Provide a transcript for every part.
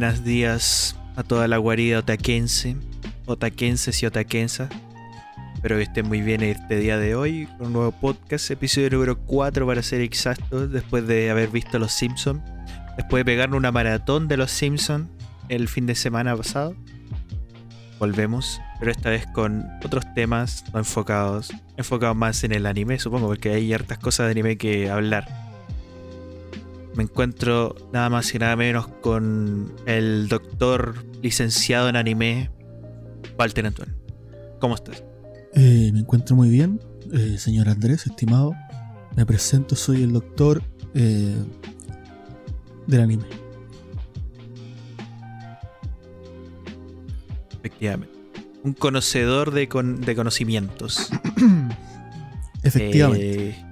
Buenos días a toda la guarida otaquense, otaquenses y otaquensas. Espero que estén muy bien este día de hoy con un nuevo podcast, episodio número 4 para ser exactos, después de haber visto Los Simpsons, después de pegarnos una maratón de Los Simpsons el fin de semana pasado. Volvemos, pero esta vez con otros temas no enfocados, enfocados más en el anime, supongo, porque hay hartas cosas de anime que hablar. Me encuentro nada más y nada menos con el doctor licenciado en anime, Walter Antoine. ¿Cómo estás? Eh, me encuentro muy bien, eh, señor Andrés, estimado. Me presento, soy el doctor eh, del anime. Efectivamente. Un conocedor de, con- de conocimientos. Efectivamente.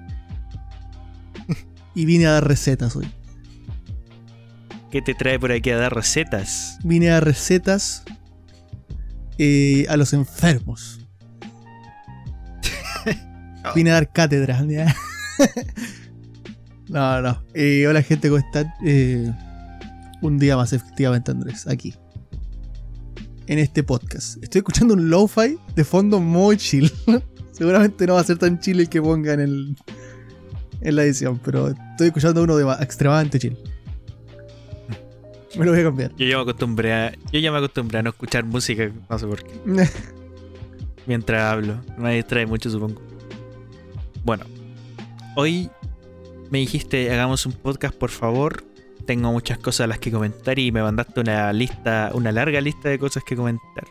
Y vine a dar recetas hoy. ¿Qué te trae por aquí a dar recetas? Vine a dar recetas eh, a los enfermos. Vine a dar cátedra. ¿ya? no, no. Eh, hola gente, ¿cómo están? Eh, un día más, efectivamente, Andrés, aquí. En este podcast. Estoy escuchando un lo-fi de fondo muy chill. Seguramente no va a ser tan chill el que ponga en, el, en la edición, pero estoy escuchando uno de ma- extremadamente chill. Me lo voy a cambiar. Yo ya me acostumbré a, yo ya me acostumbré a no escuchar música, no sé por qué. Mientras hablo. Me distrae mucho, supongo. Bueno. Hoy me dijiste hagamos un podcast, por favor. Tengo muchas cosas a las que comentar y me mandaste una lista, una larga lista de cosas que comentar.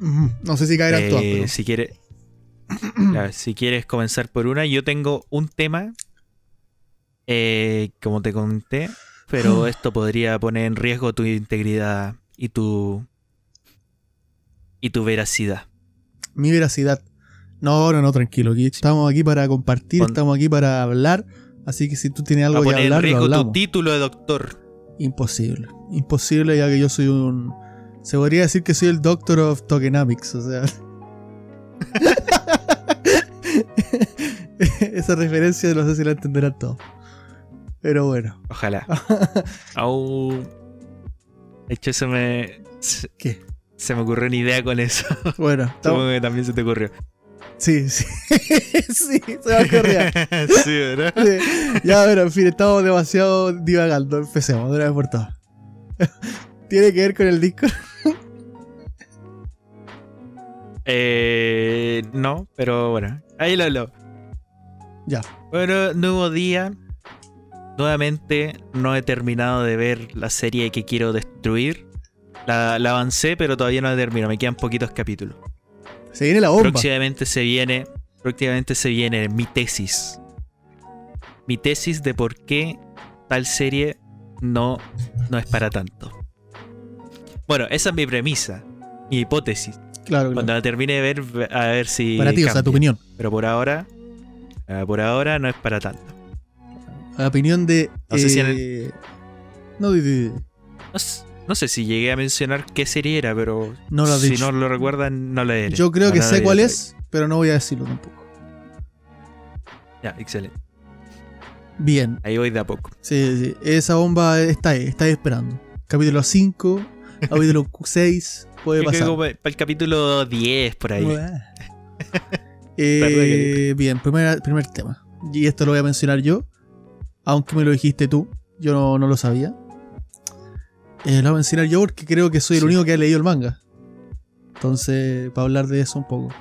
Ujú. No sé si caerán Eh, todas, pero- Si quieres. Si quieres comenzar por una, yo tengo un tema. eh, como te comenté. Pero esto podría poner en riesgo tu integridad y tu. y tu veracidad. Mi veracidad. No, no, no, tranquilo. Aquí estamos aquí para compartir, Pon- estamos aquí para hablar. Así que si tú tienes algo que poner en hablar, lo riesgo tu título de doctor. Imposible. Imposible, ya que yo soy un. Se podría decir que soy el Doctor of Tokenomics, o sea. Esa referencia no sé si la entenderán todos. Pero bueno. Ojalá. Au. De hecho, se me. Se, ¿Qué? se me ocurrió una idea con eso. Bueno, Supongo que también se te ocurrió. sí, sí. sí, se me ocurría. sí, ¿verdad? Sí. Ya, bueno, en fin, estamos demasiado divagando. Empecemos de una vez por todas. ¿Tiene que ver con el disco? Eh, no, pero bueno. Ahí lo hablo. Ya. Bueno, nuevo día. Nuevamente no he terminado de ver la serie que quiero destruir. La, la avancé, pero todavía no la termino. Me quedan poquitos capítulos. Se viene la bomba. Próximamente se viene. Próximamente se viene mi tesis. Mi tesis de por qué tal serie no, no es para tanto. Bueno, esa es mi premisa. Mi hipótesis. Claro, Cuando claro. la termine de ver, a ver si. Para ti, o sea, cambia. tu opinión. Pero por ahora. Eh, por ahora no es para tanto. La opinión de. No sé si en eh, No, sé si llegué a mencionar qué serie era, pero. No lo si dicho. no lo recuerdan, no lo diré. Yo creo No, que sé cuál es, pero no voy a decirlo tampoco. Ya, excelente. Bien. Ahí voy de a poco. Sí, sí. Esa bomba está ahí, está ahí esperando. Capítulo 5, capítulo 6, puede creo pasar. que para el capítulo 10 por ahí. Eh, bien, primera- primer tema. Y esto lo voy a mencionar yo. Aunque me lo dijiste tú. Yo no, no lo sabía. Eh, lo voy a mencionar yo porque creo que soy el Sí. único que ha leído el manga. Entonces, para hablar de eso un poco.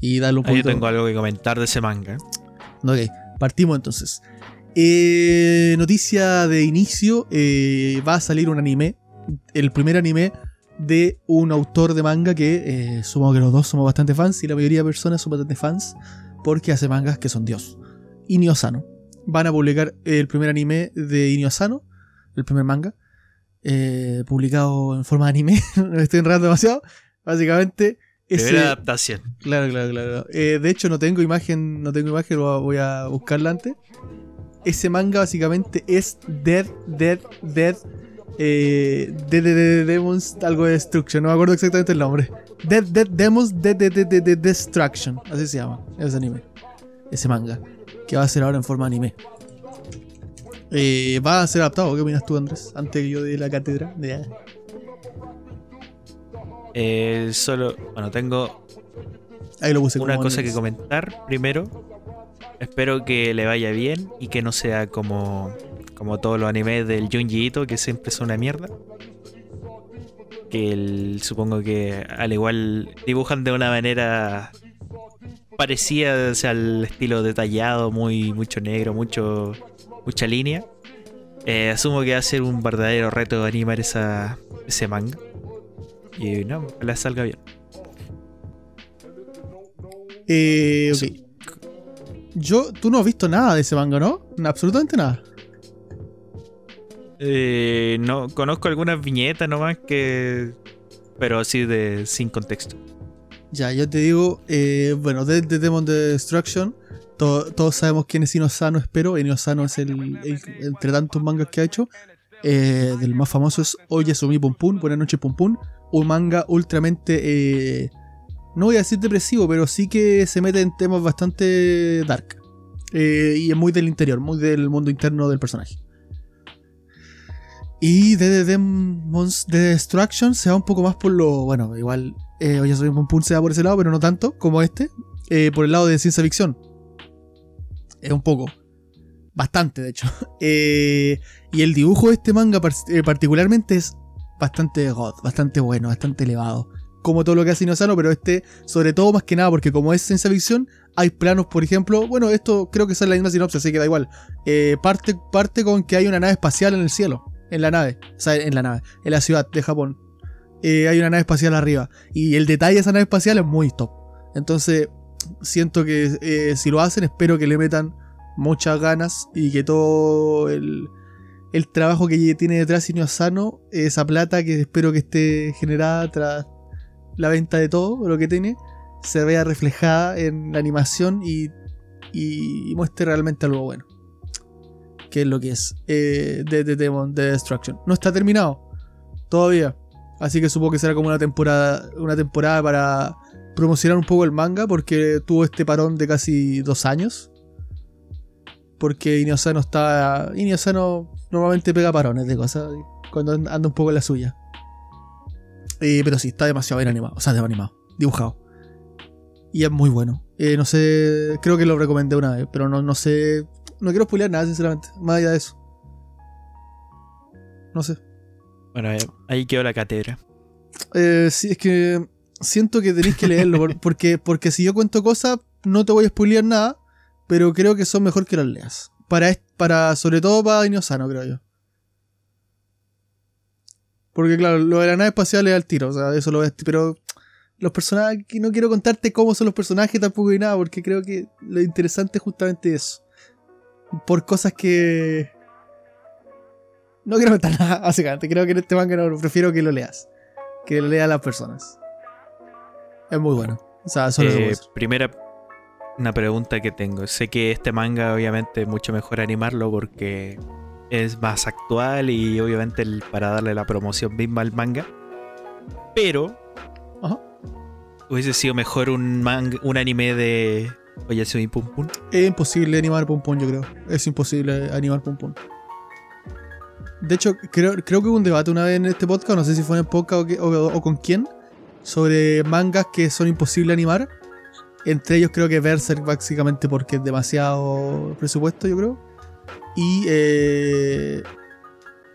Y darle un Ahí yo tengo algo que comentar de ese manga. Ok, partimos entonces. Eh, noticia de inicio: eh, va a salir un anime. El primer anime de un autor de manga que eh, supongo que los dos somos bastante fans y la mayoría de personas son bastante fans porque hace mangas que son Dios. Inio Asano. Van a publicar el primer anime de Inio Asano, el primer manga, eh, publicado en forma de anime. Me estoy enredando demasiado. Básicamente, ese, adaptación. Claro, claro, claro. Eh, de hecho, no tengo imagen, no tengo imagen, lo voy a buscarla antes. Ese manga básicamente es Dead, Dead, Dead, eh, Dead, Dead, Dead Demons, algo de Destruction, no me acuerdo exactamente el nombre. Dead, Dead Demons, Dead, Dead Destruction, así se llama, ese anime, ese manga, que va a ser ahora en forma anime. Eh, va a ser adaptado. ¿Qué opinas tú, Andrés? Antes que yo de la cátedra. De- Eh, solo, bueno, tengo Ahí lo puse una cosa que comentar primero. Espero que le vaya bien y que no sea como, como todos los animes del Junji Ito, que siempre son una mierda. Que el- supongo que al igual dibujan de una manera parecida o sea, al estilo detallado, muy mucho negro, mucho mucha línea. Eh, asumo que va a ser un verdadero reto animar esa, ese manga. Y no, ojalá salga bien. Eh. Yo, tú no has visto nada de ese manga, ¿no? Absolutamente nada. Eh, no, conozco algunas viñetas nomás que. Pero así de sin contexto. Ya, yo te digo, eh, bueno, de, de Demon Destruction, to- todos sabemos quién es Inosano, espero. Inosano es el, entre tantos mangas que ha hecho. eh, del más famoso es Oyasumi Pum Pum, Buenas noches Pum. Un manga ultramente, eh, no voy a decir depresivo, pero sí que se mete en temas bastante dark. Y es muy del interior, muy del mundo interno del personaje. Y de The Destruction se va un poco más por lo. Bueno, igual eh, Oyasumi Pum Pum se va por ese lado, pero no tanto como este. eh, por el lado de ciencia ficción. Es un poco. Bastante, de hecho. Eh, y el dibujo de este manga eh, particularmente es bastante god, bastante bueno, bastante elevado. Como todo lo que hace Inosano, pero este, sobre todo más que nada, porque como es ciencia ficción, hay planos, por ejemplo. Bueno, esto creo que es la misma sinopsis, así que da igual. Parte, parte con que hay una nave espacial en el cielo. En la nave. O sea, en la nave. En la ciudad de Japón. Eh, hay una nave espacial arriba. Y el detalle de esa nave espacial es muy top. Entonces, siento que eh, si lo hacen, espero que le metan muchas ganas y que todo el, el trabajo que tiene detrás Inio Asano, esa plata que espero que esté generada tras la venta de todo lo que tiene, se vea reflejada en la animación y, muestre realmente algo bueno. Que es lo que es eh, de, de Demon de Destruction. No está terminado todavía. Así que supongo que será como una temporada, una temporada para promocionar un poco el manga porque tuvo este parón de casi dos años. Porque Iniosano está. Iniosano normalmente pega parones de cosas cuando anda un poco en la suya. Eh, pero sí, está demasiado bien animado. O sea, demasiado animado, dibujado. Y es muy bueno. Eh, no sé, creo que lo recomendé una vez, pero no, no sé. No quiero spoilear nada, sinceramente. Más allá de eso. No sé. Bueno, eh, ahí quedó la cátedra. Eh, sí, es que siento que tenéis que leerlo, por- porque, porque si yo cuento cosas, no te voy a spoilear nada, pero creo que son mejor que las leas. Para, para sobre todo para Inosano, creo yo. Porque claro, lo de la nave espacial es al tiro, o sea, eso lo ves, pero los personajes, que no quiero contarte cómo son los personajes tampoco y nada, porque creo que lo interesante es justamente eso. Por cosas que... No quiero contar nada, básicamente. Creo que en este manga no, prefiero que lo leas que lo lea a las personas. Es muy bueno. O sea, solo Eh, primera una pregunta que tengo. Sé que este manga obviamente es mucho mejor animarlo porque es más actual y obviamente el- para darle la promoción misma al manga. Pero Ajá. hubiese sido mejor un manga, un anime de Oyasumi Pum Pum. Es imposible animar Pum Pum, yo creo. Es imposible animar Pum Pum. De hecho, creo, creo que hubo un debate una vez en este podcast, no sé si fue en el podcast o, o- o con quién, sobre mangas que son imposibles animar. Entre ellos creo que Berserk, básicamente porque es demasiado presupuesto, yo creo. Y, eh,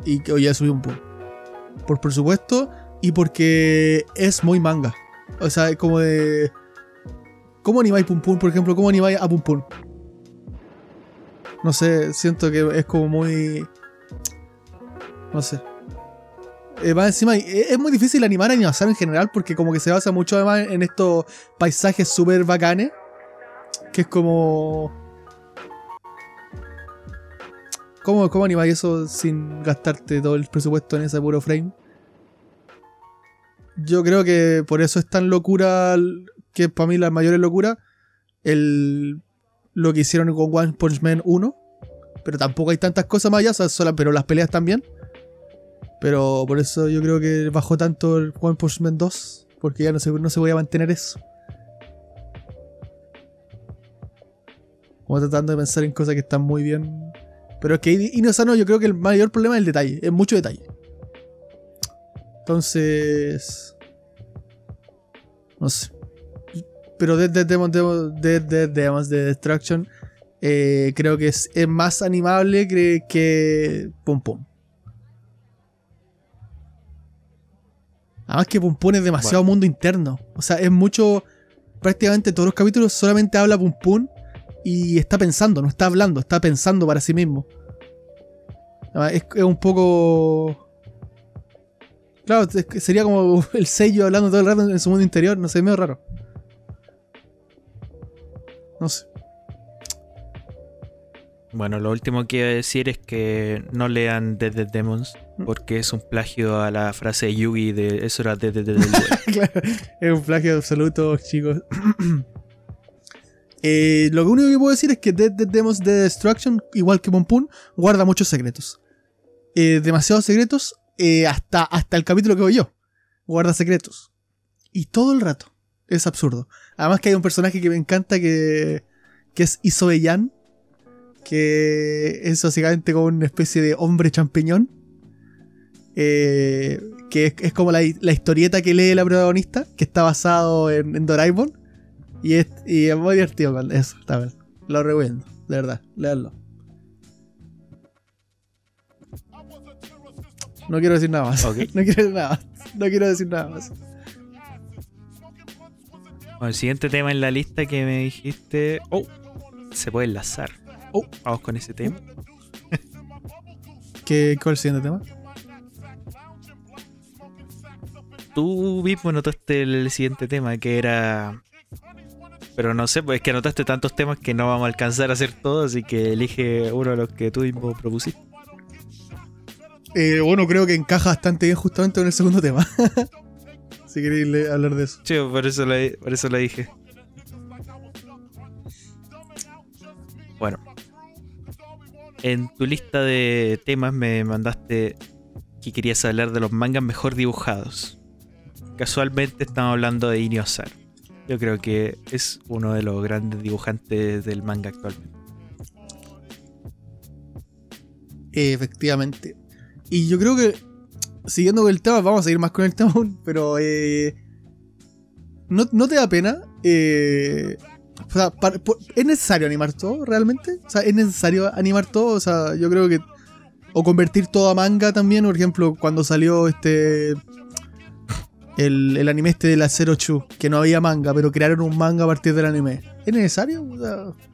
y que ya subí un poco. Por presupuesto y porque es muy manga. O sea, es como de... ¿Cómo animáis Pum Pum, por ejemplo? ¿Cómo animáis a Pum Pum? No sé, siento que es como muy... No sé. Eh, más encima, eh, es muy difícil animar a Animación en general porque como que se basa mucho además en estos paisajes súper bacanes. Que es como... ¿Cómo, ¿Cómo animáis eso sin gastarte todo el presupuesto en ese puro frame? Yo creo que por eso es tan locura, que para mí la mayor locura, el, lo que hicieron con One Punch Man 1. Pero tampoco hay tantas cosas más allá, o sea, sola- pero las peleas también. Pero por eso yo creo que bajó tanto el One Punch Man 2, porque ya no se, no se voy a mantener eso. Como tratando de pensar en cosas que están muy bien Pero es que Inosano yo creo que el mayor problema es el detalle, es mucho detalle. Entonces... No sé. Pero desde Demons de, de, de Destruction eh, creo que es, es más animable que, que Pum Pum. Además que Pum Pum es demasiado mundo interno. O sea, es mucho... Prácticamente todos los capítulos solamente habla Pum Pum y está pensando, no está hablando, está pensando para sí mismo. Es, es un poco... Claro, sería como el sello hablando todo el rato en su mundo interior, no sé, medio raro. No sé. Bueno, lo último que iba a decir es que no lean Dead Dead Demons mm. porque es un plagio a la frase de Yugi de eso era Dead Dead Dead. claro, es un plagio absoluto, chicos. Eh, lo único que puedo decir es que Dead Dead Demons de Destruction, igual que Pompun, guarda muchos secretos. Eh, demasiados secretos eh, hasta, hasta el capítulo que voy yo. Guarda secretos. Y todo el rato. Es absurdo. Además que hay un personaje que me encanta que, que es Isobeyan. Que es básicamente como una especie de hombre champiñón. que es, como la, historieta que lee la protagonista, que está basado en, en Doraemon. Y es, y es muy divertido con eso, está Lo recomiendo, de verdad, leanlo. No quiero decir nada más. No quiero decir nada más. No quiero decir nada más. Bueno, el siguiente tema en la lista que me dijiste. Oh, se puede enlazar. Oh, vamos con ese tema. ¿Qué, ¿Cuál es el siguiente tema? Tú mismo notaste el siguiente tema que era pero no sé, pues es que anotaste tantos temas que no vamos a alcanzar a hacer todos, así que elige uno de los que tú mismo propusiste. Eh, bueno, creo que encaja bastante bien justamente en el segundo tema. si queréis hablar de eso. Sí, por eso, la, por eso la dije. Bueno. En tu lista de temas me mandaste que querías hablar de los mangas mejor dibujados. Casualmente estamos hablando de Iniosar. Yo creo que es uno de los grandes dibujantes del manga actualmente. Efectivamente. Y yo creo que, siguiendo con el tema, vamos a seguir más con el tema pero eh, ¿no, te da pena? Eh, o sea, ¿Es necesario animar todo realmente? O sea, ¿es necesario animar todo? O sea, yo creo que... O convertir todo a manga también, por ejemplo, cuando salió este el, anime este de la Zero Chu, que no había manga, pero crearon un manga a partir del anime. ¿Es necesario?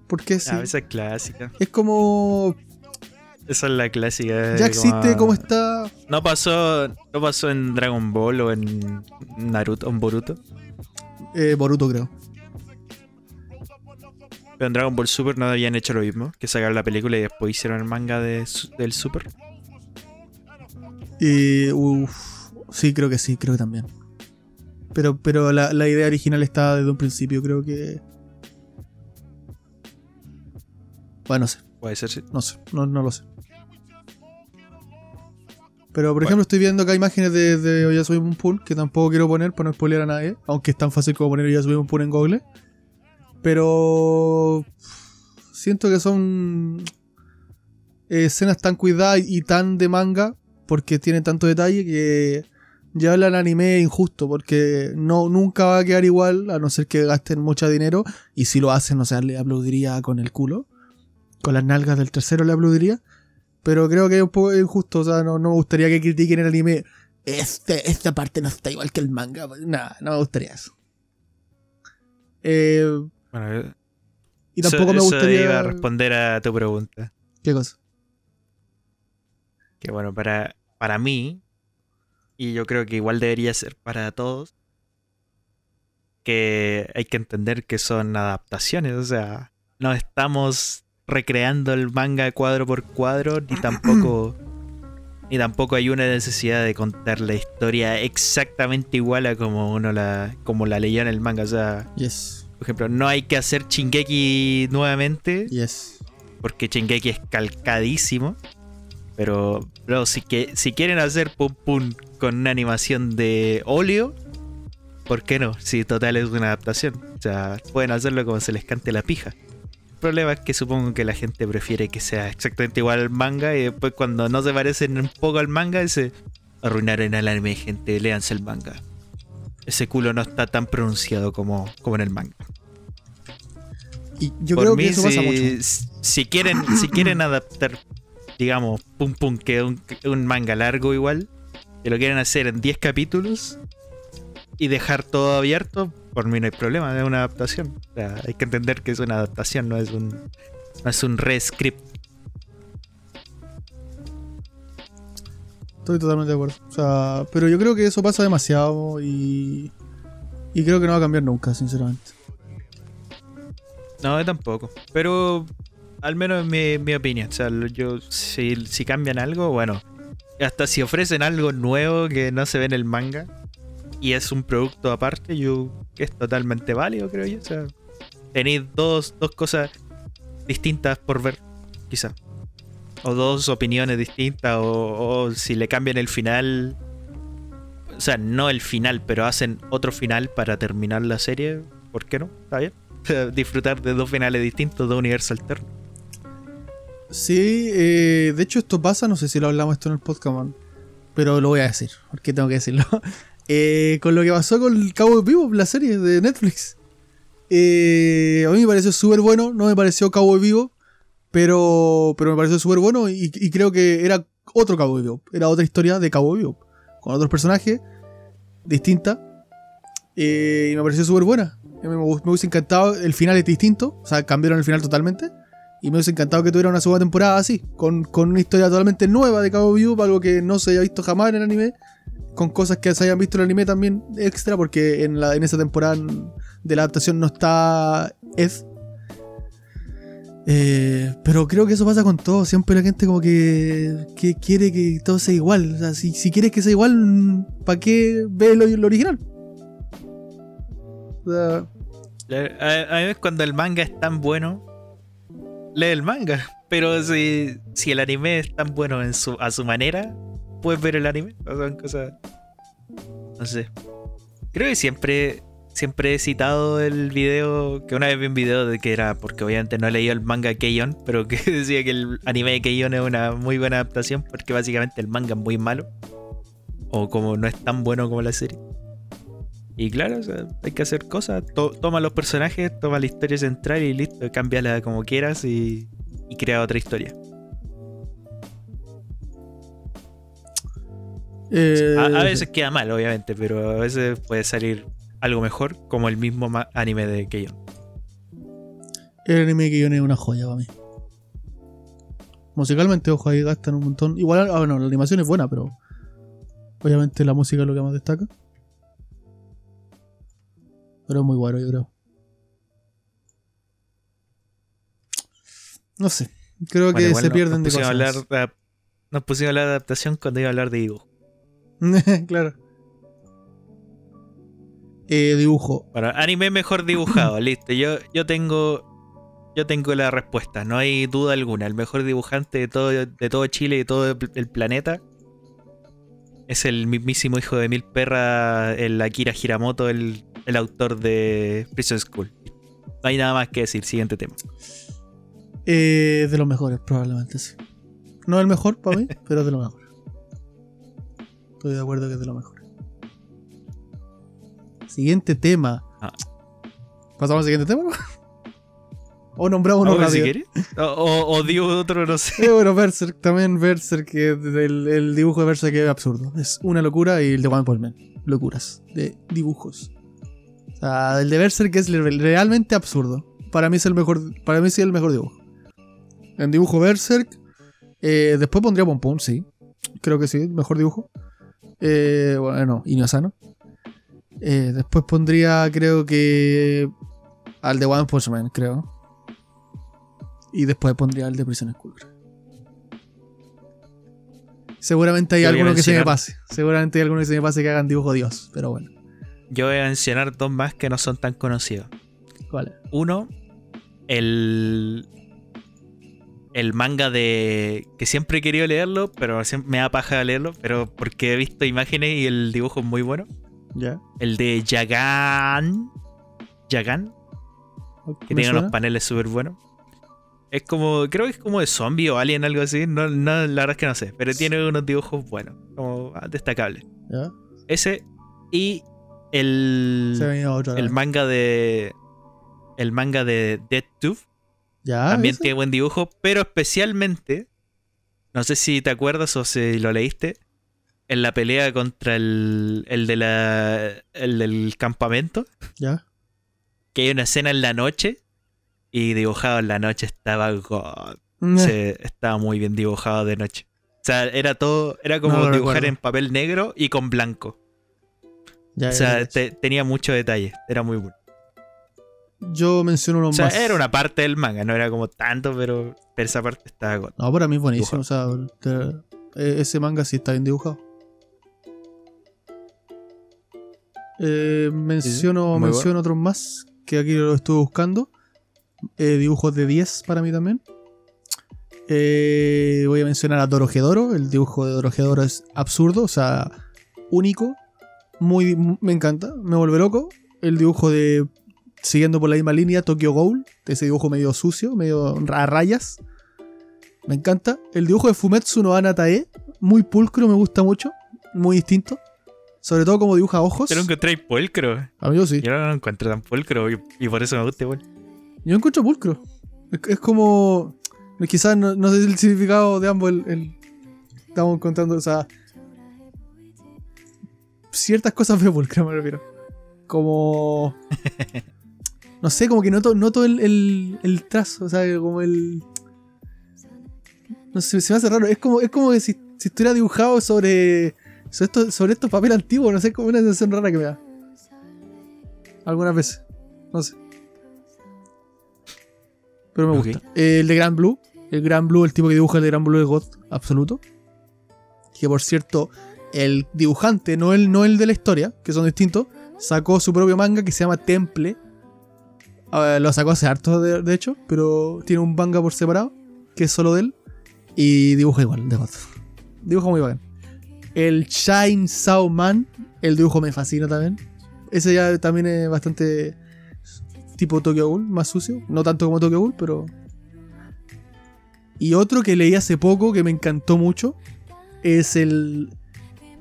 ¿Por qué sí? Ah, esa es clásica. Es como. Esa es la clásica. Ya existe, ¿cómo está? No pasó, no pasó en Dragon Ball o en Naruto o en Boruto. Eh, Boruto, creo. Pero en Dragon Ball Super no habían hecho lo mismo, que sacaron la película y después hicieron el manga de, del Super. Y, sí, creo que sí, creo que también. Pero, pero la, idea original estaba desde un principio, creo que. Bueno, no sé. Puede ser, sí. No sé, no, lo sé. Pero, por ejemplo, estoy viendo acá imágenes de, de Oyasumi Pun que tampoco quiero poner para no spoilear a nadie, aunque es tan fácil como poner Oyasumi Pun en Google. Pero siento que son escenas tan cuidadas y tan de manga, porque tienen tanto detalle que ya el anime injusto porque no, nunca va a quedar igual a no ser que gasten mucho dinero y si lo hacen, o sea, le aplaudiría con el culo. Con las nalgas del tercero le aplaudiría. Pero creo que es un poco injusto, o sea, no, me gustaría que critiquen el anime. Este, esta parte no está igual que el manga. Nada, no me gustaría eso. Eh, bueno, y tampoco me gustaría. responder a tu pregunta. ¿Qué cosa? Que bueno, para, para mí, y yo creo que igual debería ser para todos, que hay que entender que son adaptaciones, o sea, no estamos recreando el manga cuadro por cuadro, ni tampoco, ni tampoco hay una necesidad de contar la historia exactamente igual a como uno la, como la leyó en el manga, o sea, por ejemplo, no hay que hacer Chingeki nuevamente, yes. porque Chingeki es calcadísimo. Pero, bro, si, que, si quieren hacer pum pum con una animación de óleo, ¿por qué no? Si total es una adaptación. O sea, pueden hacerlo como se les cante la pija. Problema es que supongo que la gente prefiere que sea exactamente igual al manga y después cuando no se parecen un poco al manga, dice arruinar en el anime, gente, léanse el manga. Ese culo no está tan pronunciado como, como en el manga. Y yo Por creo mí, que eso pasa si, mucho. si quieren, si quieren adaptar, digamos, pum pum, que un, un manga largo igual, que lo quieren hacer en 10 capítulos y dejar todo abierto, por mí no hay problema, es una adaptación. O sea, hay que entender que es una adaptación, no es un, no es un re-script. Estoy totalmente de acuerdo. O sea, pero yo creo que eso pasa demasiado y. Y creo que no va a cambiar nunca, sinceramente. No, yo tampoco. Pero al menos en mi, mi opinión. O sea, yo, si, si cambian algo, bueno. Hasta si ofrecen algo nuevo que no se ve en el manga y es un producto aparte, yo es totalmente válido, creo yo. O sea, tenéis dos, dos cosas distintas por ver, quizá. O dos opiniones distintas, o, si le cambian el final. O sea, no el final, pero hacen otro final para terminar la serie. ¿Por qué no? Está bien. Disfrutar de dos finales distintos, dos universos alternos. Sí, eh, de hecho esto pasa, no sé si lo hablamos esto en el podcast, pero lo voy a decir, porque tengo que decirlo. Eh, con lo que pasó con el Cabo de Vivo, la serie de Netflix. Eh, a mí me pareció súper bueno, no me pareció Cabo de Vivo, pero, pero me pareció súper bueno y, creo que era otro de Vivo, era otra historia de Cabo de Vivo, con otros personajes, distinta, eh, y me pareció súper buena. Me, me hubiese encantado, el final es distinto, o sea, cambiaron el final totalmente. Y me hubiese encantado que tuviera una segunda temporada así, con, con una historia totalmente nueva de Cabo Vivo, algo que no se haya visto jamás en el anime, con cosas que se hayan visto en el anime también extra, porque en, la, en esa temporada de la adaptación no está Ed. Eh, pero creo que eso pasa con todo, siempre la gente como que, que quiere que todo sea igual. O sea, si, si quieres que sea igual, ¿para qué ves lo, original? O sea, A, a veces cuando el manga es tan bueno, lee el manga. Pero si, si el anime es tan bueno en su, a su manera, puedes ver el anime. O son cosas. No sé. Creo que siempre, siempre he citado el video. Que una vez vi un video de que era. Porque obviamente no he leído el manga Keion. Pero que decía que el anime de Keion es una muy buena adaptación. Porque básicamente el manga es muy malo. O como no es tan bueno como la serie. Y claro, sea, hay que hacer cosas. To- toma los personajes, toma la historia central y listo, cámbiala como quieras y, y crea otra historia. Eh, A, a veces queda mal, obviamente, pero a veces puede salir algo mejor, como el mismo anime de Keion. El anime que yo es una joya para mí. Musicalmente, ojo, ahí gastan un montón. Igual, ah, bueno, la animación es buena, pero obviamente la música es lo que más destaca. Pero es muy bueno, yo creo. No sé. Creo Bueno, que se pierden de cosas. hablar de- nos pusimos a hablar de adaptación cuando iba a hablar de dibujo. claro. Eh, dibujo. Bueno, anime mejor dibujado, listo. Yo, yo tengo. Yo tengo la respuesta, no hay duda alguna. El mejor dibujante de todo, de todo Chile y de todo el planeta es el mismísimo hijo de mil perras, el Akira Hiramoto, el, el autor de Prison School. No hay nada más que decir. Siguiente tema. Eh, de los mejores, probablemente, sí. No el mejor para mí, pero es de los mejores. Estoy de acuerdo que es de los mejores. Siguiente tema. Ah. ¿Pasamos al siguiente tema? ¿O nombramos uno si rápido? quieres. O, o, o digo otro, no sé. Eh, bueno, Berserk, también Berserk, que el, el dibujo de Berserk es absurdo. Es una locura y el de One Punch Man. Locuras de dibujos. O sea, el de Berserk es realmente absurdo. Para mí es el mejor, para mí sí es el mejor dibujo. En dibujo Berserk, eh, después pondría Pom Pom, sí. Creo que sí, mejor dibujo. Eh, bueno, Inosano. Eh, después pondría, creo que. Al de One Punch Man, creo. Y después pondría al de Prison School. Seguramente hay alguno que se me pase. Seguramente hay alguno que se me pase que hagan dibujo Dios. Pero bueno. Yo voy a mencionar dos más que no son tan conocidos. ¿Cuál? Uno, el. El manga de. que siempre he querido leerlo, pero siempre me da paja leerlo, pero porque he visto imágenes y el dibujo es muy bueno. ¿Ya? El de Yagan. Yagan, que ¿Me tiene unos paneles súper buenos. Es como, creo que es como de zombie o alien, algo así. No, no, la verdad es que no sé. Pero tiene unos dibujos buenos, como ah, destacables. ¿Ya? Ese y el, Se ha venido otro. el manga de. El manga de Dead Tooth. ¿Ya? También ¿ese? tiene buen dibujo, pero especialmente. No sé si te acuerdas o si lo leíste. En la pelea contra el. El de la. El del campamento. ¿Ya? Que hay una escena en la noche. Y dibujado en la noche estaba God. Se- estaba muy bien dibujado de noche. O sea, era todo. Era como No dibujar recuerdo. en papel negro y con blanco. ya, O sea, te- tenía mucho detalle. Era muy bueno. Yo menciono uno O sea, más. era una parte del manga, no era como tanto, pero, pero esa parte estaba. No, para mí es buenísimo. O sea, te- eh, ese manga sí está bien dibujado. Eh, menciono menciono otros más que aquí lo estuve buscando. Eh, dibujos de 10 para mí también. Eh, voy a mencionar a Dorohedoro. El dibujo de Dorohedoro es absurdo, o sea, único. Muy, me encanta, me vuelve loco. El dibujo de, siguiendo por la misma línea, Tokyo Ghoul. Ese dibujo medio sucio, medio a rayas. Me encanta. El dibujo de Fumetsu no Anatae, muy pulcro, me gusta mucho. Muy distinto. Sobre todo como dibuja ojos. Yo lo encontré pulcro. A mí yo sí. Yo no lo encuentro tan pulcro y, y por eso me gusta igual. Yo encuentro pulcro. Es, es como. Quizás no, no sé el significado de ambos. El, el- estamos encontrando, o sea. Ciertas cosas veo pulcro, me refiero. Como. No sé, como que noto, noto el, el, el trazo, o sea, como el. No sé, se me hace raro. Es como, es como que si, si estuviera dibujado sobre. Sobre estos, sobre estos papeles antiguos, no sé, como una sensación rara que me da. Algunas veces. No sé. Pero me Ok. gusta. Eh, el de Grand Blue. El Grand Blue, el tipo que dibuja el de Grand Blue es God absoluto. Que por cierto, el dibujante, no el, no el de la historia, que son distintos, sacó su propio manga que se llama Temple. Ah, lo sacó hace harto, de, hecho, pero tiene un manga por separado, que es solo de él. Y dibuja igual, de God. Dibuja muy bacán. El Shine Sao Man, el dibujo me fascina también. Ese ya también es bastante tipo Tokyo Ghoul, más sucio. No tanto como Tokyo Ghoul, pero. Y otro que leí hace poco que me encantó mucho es el.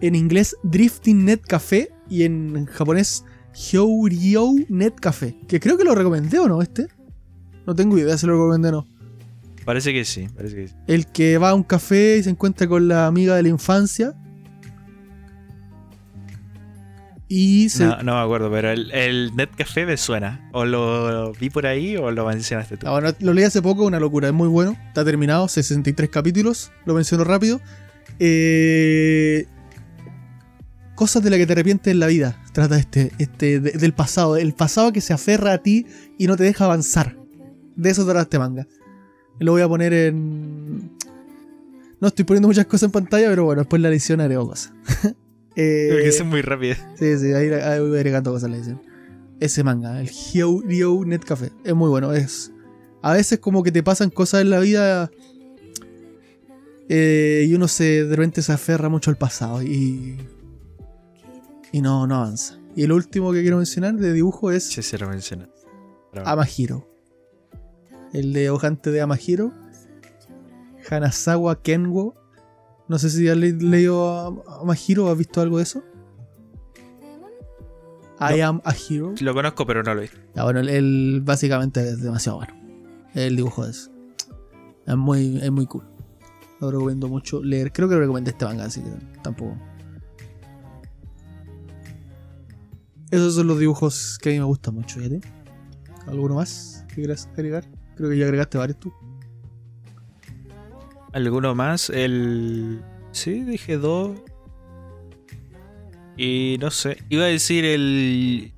En inglés Drifting Net Café y en japonés Hyoryou Net Café. Que creo que lo recomendé o no este. No tengo idea si lo recomendé o no. Parece que sí, parece que sí. El que va a un café y se encuentra con la amiga de la infancia. Y se, No, no me acuerdo, pero el, el Net Café me suena. O lo vi por ahí o lo mencionaste tú. Lo leí hace poco, una locura, es muy bueno. Está terminado, 63 capítulos, lo menciono rápido. Eh, cosas de las que te arrepientes en la vida. Trata este, este de- del pasado, el pasado que se aferra a ti y no te deja avanzar. De eso trata este manga. Lo voy a poner en. No estoy poniendo muchas cosas en pantalla, pero bueno, después en la edición haré cosas. Eh, Porque es muy rápido. Sí, sí, ahí, ahí voy agregando cosas a la edición. Ese manga, el Hyo Net Café, es muy bueno. Es, a veces como que te pasan cosas en la vida eh, y uno se de repente se aferra mucho al pasado y, y no, no avanza. Y el último que quiero mencionar de dibujo es Sí, se lo menciona. Pero- Amahiro. El de dibujante de Amahiro. Hanazawa Kenwo. No sé si has le- leído a Amahiro o has visto algo de eso. I am a hero. Lo conozco, pero no lo he visto. Ya, bueno, él, él básicamente es demasiado bueno. El dibujo es. Es muy, es muy cool. Lo recomiendo mucho leer. Creo que lo recomendé este manga, así que tampoco. Esos son los dibujos que a mí me gustan mucho. ¿y a ti? ¿Alguno más que quieras agregar? Creo que ya agregaste varios tú. ¿Alguno más? El. Sí, dije dos. Y no sé. Iba a decir el.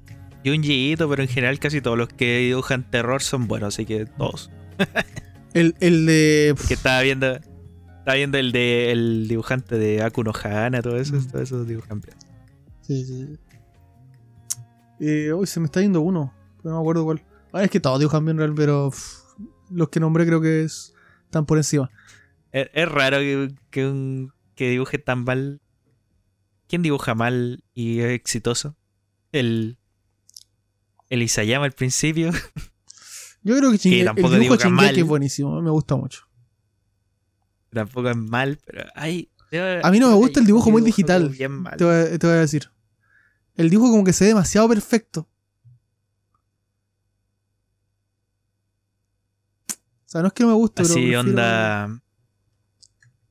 Ito, pero en general casi todos los que dibujan terror son buenos, así que todos. El, el de. Que estaba viendo. Estaba viendo el de el dibujante de Akuno Hana, todo eso, Mm. todos esos dibujan bien. Sí, sí. Eh, uy, se me está yendo uno. Pero no me acuerdo cuál. Ah, es que todos dibujan bien real, pero. pff, los que nombré creo que es, están por encima. Es, es raro que, que, un, que dibuje tan mal. ¿Quién dibuja mal y es exitoso? El. El Isayama al principio. Yo creo que, Shingeki- tampoco el dibujo que mal. es buenísimo, me gusta mucho. Tampoco es mal, pero hay. A mí no me gusta el dibujo muy digital. Bien mal. Te voy, a, te voy a decir. El dibujo como que se ve demasiado perfecto. O sea, no es que no me guste, pero Así onda.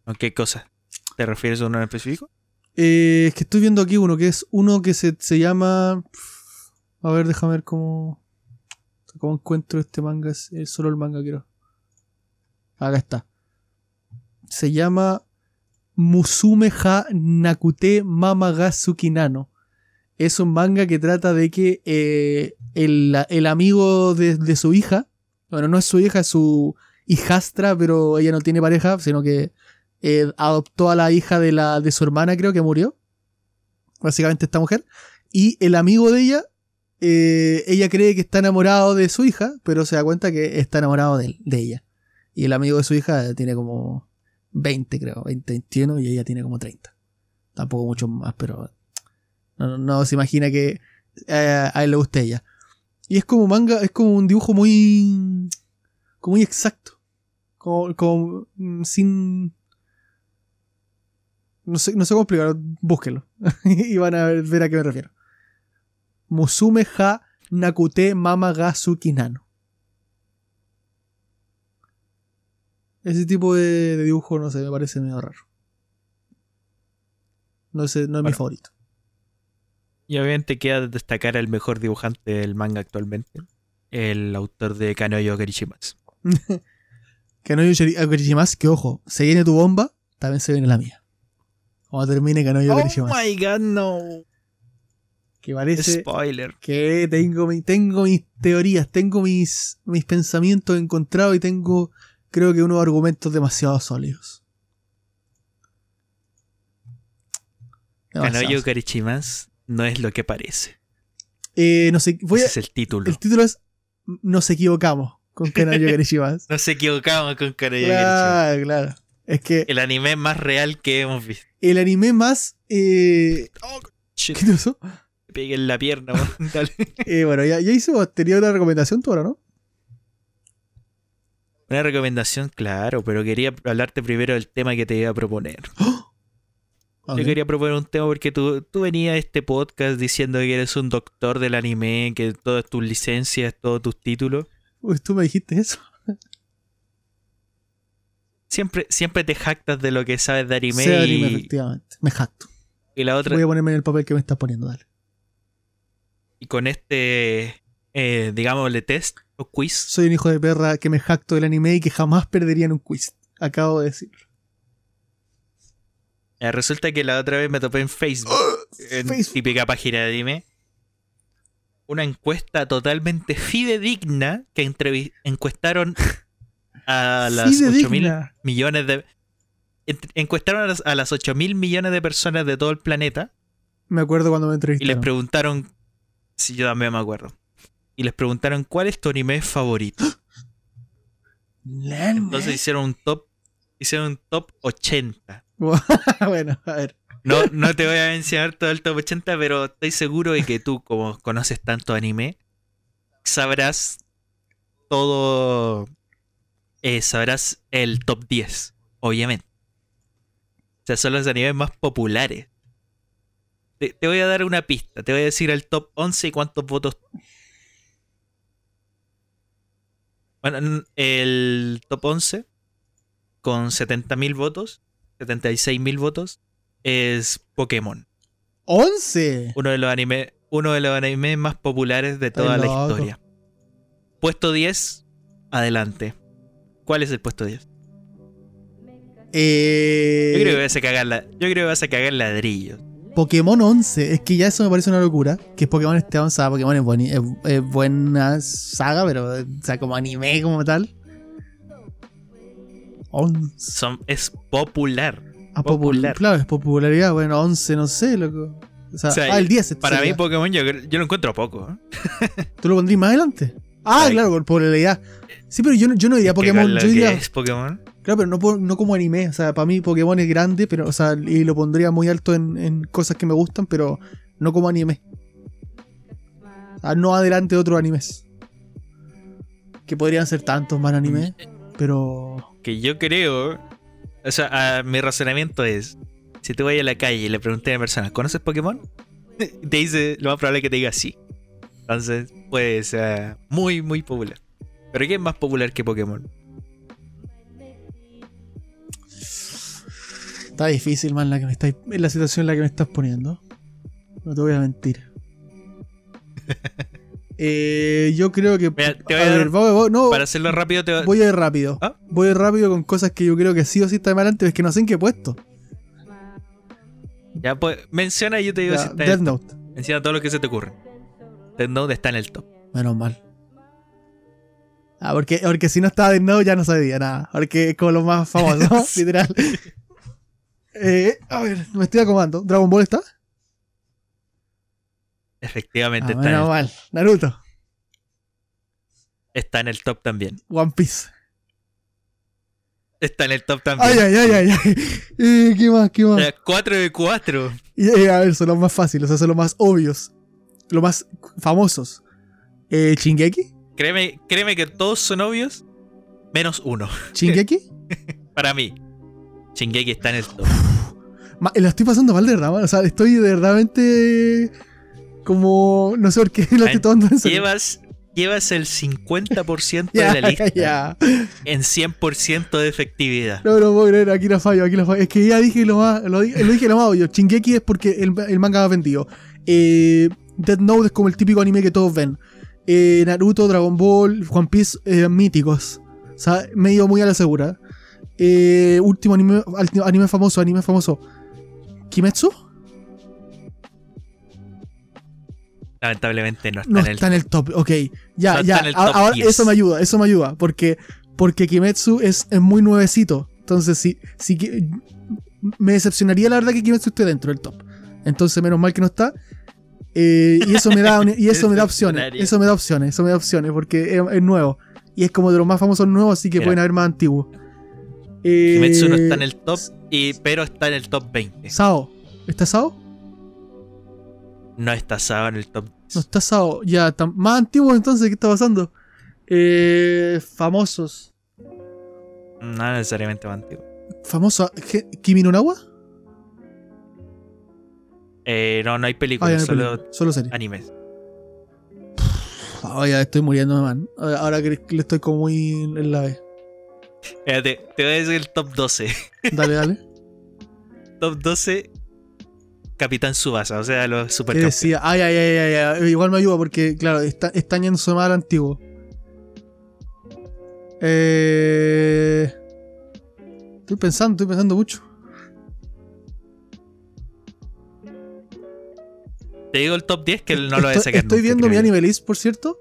¿Con qué cosa? ¿Te refieres a uno en específico? Eh, es que estoy viendo aquí uno que es uno que se, se llama. A ver, déjame ver cómo. ¿Cómo encuentro este manga? Es solo el manga, quiero. Acá está. Se llama Musume ha Nakute Mama ga Tsukinano. Es un manga que trata de que eh, el, el amigo de, de su hija, bueno, no es su hija, es su hijastra, pero ella no tiene pareja, sino que eh, adoptó a la hija de, la, de su hermana, creo que murió. Básicamente esta mujer. Y el amigo de ella, eh, ella cree que está enamorado de su hija, pero se da cuenta que está enamorado de, de ella. Y el amigo de su hija tiene como 20, creo, 20, 21, y ella tiene como 30. Tampoco mucho más, pero no, no- no se imagina que eh, a él le guste ella. Y es como manga, es como un dibujo muy, como muy exacto. Como, como mm, sin, no sé, no sé cómo explicarlo, búsquenlo. y van a ver, ver a qué me refiero. Musume ha Nakute Mama ga Tsukinano. Ese tipo de, de dibujo, no sé, me parece medio raro. No, sé, no es mi favorito. Y obviamente queda destacar al mejor dibujante del manga actualmente. El autor de Kanoyo Karishimas. Kanoyo Shiri- Okarishimasu, que ojo, se viene tu bomba, también se viene la mía. Cuando termine Kanoyo Oh Okarishimasu. my god, no. que parece Spoiler. que tengo, mi- tengo mis teorías, tengo mis, mis pensamientos encontrados y tengo, creo que, unos argumentos demasiado sólidos. Kanoyo sólidos. No es lo que parece. Eh, no sé, voy a- Ese es el título. el título es Nos equivocamos con Kanoyo Okarishimasu. Nos equivocamos con Karishimas. claro, claro. Es que El anime más real que hemos visto. el anime más... eh, Shit, ¿Qué te pasó? me pegué en la pierna. Dale. Eh, bueno, ya, ya hizo, tenía una recomendación tú ahora, ¿no? Una recomendación, claro, pero quería hablarte primero del tema que te iba a proponer. Yo quería proponer un tema porque tú, tú venías a este podcast diciendo que eres un doctor del anime, que todas tus licencias, todos tus títulos. Uy, tú me dijiste eso. Siempre, siempre te jactas de lo que sabes de anime, Sé de y, anime, efectivamente. Me jacto. y la otra Voy a ponerme en el papel que me estás poniendo, dale. y con este, eh, digámosle, test o quiz. Soy un hijo de perra que me jacto del anime y que jamás perdería en un quiz. Acabo de decir. Eh, resulta que la otra vez me topé en Facebook, en Facebook. típica página de anime, una encuesta totalmente fidedigna que encuestaron a las 8 mil millones de. Encuestaron a las, a las 8 mil millones de personas de todo el planeta Me acuerdo cuando me y les entrevistaron. preguntaron. Si yo también me acuerdo. Y les preguntaron cuál es tu anime favorito. Entonces hicieron un top. Hicieron un top 80. bueno, a ver. No, no te voy a mencionar todo el top 80, pero estoy seguro de que tú, como conoces tanto anime, sabrás todo. eh, sabrás el top 10, obviamente. O sea, son los animes más populares. Te, te voy a dar una pista, te voy a decir el top 11 y cuántos votos. Bueno, el top 11 con 70.000 votos, 76.000 votos, es Pokémon. ¡11! Uno de los animes, uno de los animes más populares de toda la historia. Puesto 10, adelante. ¿Cuál es el puesto 10? Eh, Yo creo que vas a cagar la, yo creo que vas a cagar ladrillos. Pokémon 11. Es que ya eso me parece una locura. Que Pokémon esté avanzada. Pokémon es- es buena saga, pero o sea, como anime como tal. 11. Son, es popular. Ah, Popular. Claro, es popularidad. Bueno, 11, no sé, loco. O sea, O sea, ah, el 10. Para mí Pokémon yo, yo lo encuentro poco. ¿eh? ¿Tú lo pondrías más adelante? Ah, Ay. claro, por popularidad. Sí, pero yo, no- yo no diría ¿Qué Pokémon. Yo diría, es Pokémon? claro, pero no, como anime. O sea, para mí Pokémon es grande, pero, o sea, y lo pondría muy alto en, en cosas que me gustan, pero no como anime. O sea, no adelante de otros animes. Que podrían ser tantos más animes, pero. Que yo creo. O sea, a- mi razonamiento es: si tú vas a la calle y le preguntas a una persona, ¿conoces Pokémon? Te dice, lo más probable es que te diga sí. Entonces, puede ser muy, muy popular. Pero ¿qué es más popular que Pokémon? Está difícil, man, la que me estáis, en la situación en la que me estás poniendo. No te voy a mentir. Eh, yo creo que. Mira, te voy a ver, no, Para hacerlo rápido, te va- voy a ir rápido. ¿Ah? Voy a ir rápido con cosas que yo creo que sí o sí está mal antes, es que no sé en qué he puesto. Ya, pues, menciona y yo te digo Ya, si está en Death top. Note. Menciona todo lo que se te ocurre. Death Note está en el top. Menos mal. Ah, porque, porque si no estaba Death Note ya no sabía nada. Porque es como lo más famoso, literal. Eh, a ver, me estoy acomodando. ¿Dragon Ball está? Efectivamente Ah, está, en el, mal. Naruto. está en el top también. One Piece. Está en el top también. Ay, ay, ay, ay, ay. Eh, ¿Qué más? ¿Qué más? 4 de 4. Y, eh, a ver, son los más fáciles, o sea, son los más obvios. Los más famosos. Eh, ¿Chingeki? Créeme, créeme que todos son obvios, menos uno. ¿Chingeki? Para mí, Shingeki está en el top. Ma- la estoy pasando mal de verdad, man. O sea, estoy de verdadmente. Como. No sé por qué lo estoy Man, tomando en serio. Llevas, llevas el 50% Ya, de la lista ya. en 100% de efectividad. No, no puedo creer, aquí la fallo, aquí la fallo. Es que ya dije lo más, lo, lo dije lo más obvio. Chingeki es porque el, el manga va vendido. Eh, Death Note es como el típico anime que todos ven. Eh, Naruto, Dragon Ball, One Piece, eh, míticos. O sea, medio muy a la segura. Eh, último anime, anime famoso, anime famoso. ¿Kimetsu? Lamentablemente no está No en el está en el top. Ok, ya, No ya. Ahora 10. eso me ayuda, eso me ayuda. Porque, porque Kimetsu es, es muy nuevecito. Entonces, si, si me decepcionaría la verdad que Kimetsu esté dentro del top. Entonces, menos mal que no está. Eh, y eso me da y eso me da opciones. Eso me da opciones, eso me da opciones, porque es, es nuevo. Y es como de los más famosos nuevos, así que Mira. pueden haber más antiguos. Eh, Kimetsu no está en el top, y, pero está en el top 20. Sao. ¿Está Sao? No está Sao en el top No 10. está Sao. Ya, más antiguos entonces, ¿qué está pasando? Eh, famosos. No necesariamente más antiguo. Famoso. ¿Qué- ¿Kimi no Nawa? Eh, no, no hay Ah, películas, no hay solo película, solo serie. animes. Ah, ya estoy muriendo, man. Ahora que le estoy como muy en la B. Espérate, te voy a decir el top 12. Dale, dale. top 12, Capitán Subasa, o sea, los ¿Qué supercampeones. decía? Ay, ay, ay, ay, ay. Igual me ayuda porque, claro, está, están yéndose mal antiguo. Eh... Estoy pensando, estoy pensando mucho. Te digo el top 10 que no lo voy a estoy, sacar. estoy viendo mi anime list, por cierto.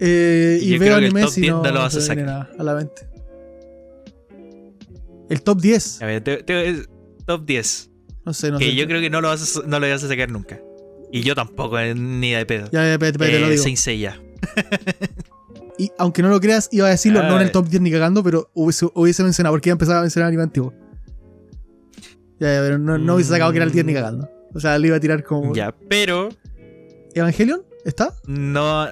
eh, Y veo anime si 10 no, lo vas a nada a la mente. El top 10. A ver, te- te- top 10. No sé, no que sé. yo creo que no lo, vas a, no lo vas a sacar nunca. Y yo tampoco, eh, ni de pedo. Ya, ya, espérate, espérate, lo Eh, digo. Seiya. Y aunque no lo creas, iba a decirlo, no en el Ay. top 10 ni cagando, pero hubiese, hubiese mencionado, porque iba a empezar a mencionar anime antiguo. Ya, ya, pero no, no hubiese sacado que era el 10 ni Mm. cagando. O sea, le iba a tirar como. Ya, pero ¿Evangelion? ¿Está? no.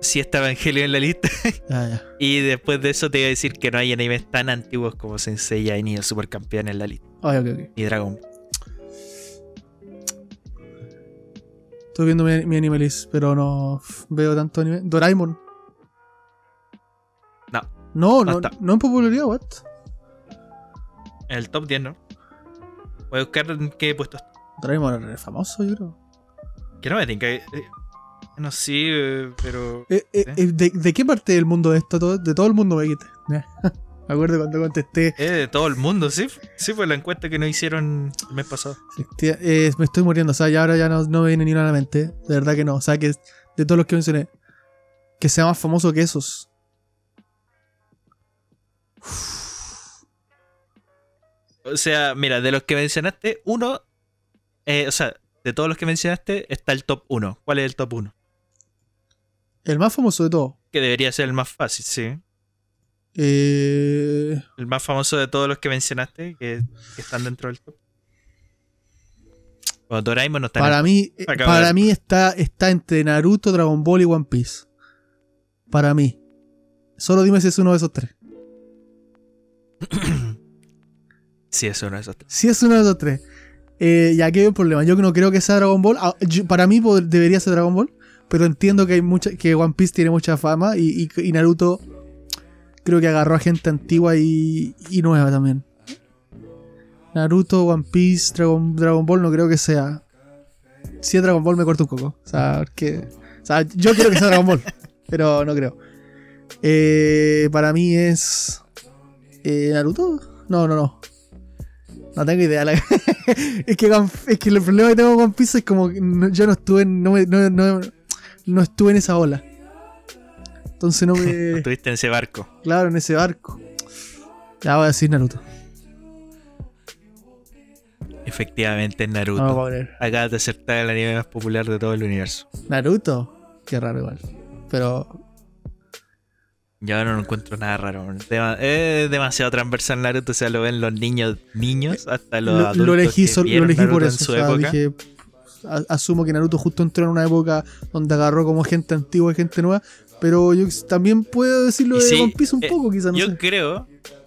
Si está Evangelio en la lista. Ya, ya. y después de eso te voy a decir que no hay animes tan antiguos como Saint Seiya y ni el Supercampeón en la lista. Ay, ok, ok. Y Dragon Ball. Estoy viendo mi, mi anime list, pero no veo tanto anime. Doraemon. No. No, No no, en popularidad, what? En el top 10, ¿no? Voy a buscar en qué puesto está. Doraemon es famoso, yo creo. Que no me tinca. Eh, eh, No, sí, eh, pero. Eh, eh, ¿Eh? eh, ¿de, de qué parte del mundo es esto? Todo- De todo el mundo me quité. me acuerdo cuando contesté. Es de todo el mundo, sí. Sí, fue la encuesta que nos hicieron el mes pasado. Eh, me estoy muriendo, o sea, ya ahora ya no, no me viene ni una a la mente. De verdad que no. O sea, que de todos los que mencioné, que sea más famoso que esos. O sea, mira, de los que mencionaste, uno. eh, o sea, de todos los que mencionaste, está el top 1. ¿Cuál es el top 1? El más famoso de todos. Que debería ser el más fácil, sí. Eh, El más famoso de todos los que mencionaste, que, que están dentro del top. Doraemon no está para mí, eh, de para mí está, está entre Naruto, Dragon Ball y One Piece. Para mí. Solo dime si es uno de esos tres. sí, es uno de esos tres. Si es uno de esos tres. Eh, ya que hay un problema. Yo no creo que sea Dragon Ball. Ah, para mí debería ser Dragon Ball. Pero entiendo que hay mucha, que One Piece tiene mucha fama. Y, y- y Naruto creo que agarró a gente antigua y, y nueva también. Naruto, One Piece, Dragon, Dragon Ball no creo que sea. Si es Dragon Ball me corto un coco. O sea, porque, o sea, yo quiero que sea Dragon Ball. pero no creo. Eh, para mí es. eh, ¿Naruto? No, no, no. No tengo idea. la- es, que, es que el problema que tengo con One Piece es como que yo no estuve en, no, me- no, no- no estuve en esa ola. Entonces no me. Estuviste en ese barco. claro, en ese barco. Ya voy a decir Naruto. Efectivamente, es Naruto. puedo creer. Acabas de acertar el anime más popular de todo el universo. Naruto. Qué raro igual. Pero. Yo no encuentro nada raro. es demasiado transversal Naruto. O sea, lo ven los niños niños hasta los Lo, adultos. lo elegí, que sol- lo vieron elegí por Naruto eso. En su o sea, época. dije, a- asumo que Naruto justo entró en una época donde agarró como gente antigua y gente nueva. Pero yo también puedo decirlo de sí, One Piece un eh, poco, quizás, no yo sé. creo.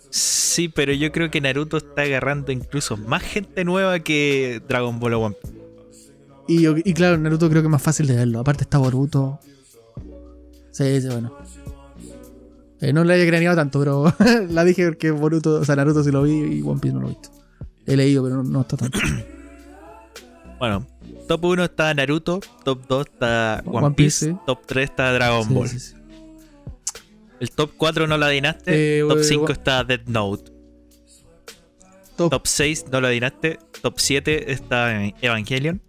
Sí, pero yo creo que Naruto está agarrando incluso más gente nueva que Dragon Ball o One Piece. Y, yo- y claro, Naruto creo que es más fácil de verlo. Aparte está Boruto. Sí, sí, bueno. Eh, no le haya craneado tanto, pero la dije porque Boruto, o sea, Naruto sí lo vi y One Piece no lo he visto. He leído, pero no, no está tanto. Bueno, top 1 está Naruto, top 2 está One, One Piece, Piece, top 3 está Dragon Sí, Ball. sí, sí. El top 4 no lo adivinaste, Eh, top eh, 5 gua- está Death Note, Top. top 6 no lo adivinaste, top 7 está Evangelion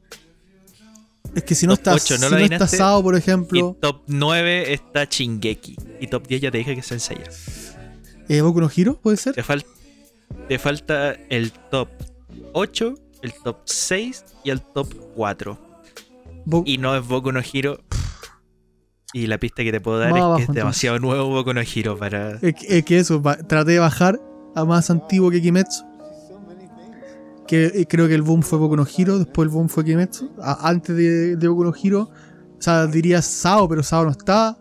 Es que si no top está, ocho, ¿no si no está? Sao, por y ejemplo, top 9 está Shingeki y top 10 ya te dije que es Senseiya. eh, Boku no Hero, ¿puede ser? Te, fal- te falta el top 8, el top 6 y el top 4. Bo- Y no es Boku no Hero. Y la pista que te puedo dar Más es abajo, que es entonces. demasiado nuevo Boku no Hero para... Es que, es que eso, traté de bajar a más antiguo que Kimetsu. Que eh, creo que el boom fue Boku no Hero, después el boom fue Kimetsu. A- antes de, de Boku no Hero, o sea, diría Sao, pero Sao no está.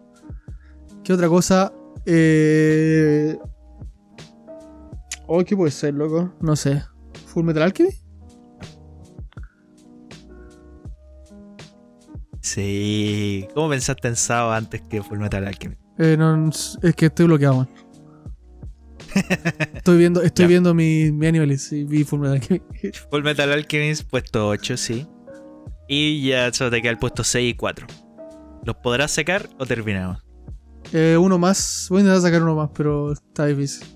¿Qué otra cosa? Eh... Oh, ¿qué puede ser, loco? No sé. ¿Full Metal Alchemy? Sí. ¿Cómo pensaste en Sao antes que Full Metal Alchemist? Eh, no, es que estoy bloqueado, man. Estoy viendo, estoy Ya. viendo mi, mi anime y vi Full Metal Alchemy. Full Metal Alchemist puesto 8, sí. Y ya solo te queda el puesto 6 y 4. ¿Los podrás sacar o terminamos? Eh, uno más. Voy a intentar sacar uno más, pero está difícil.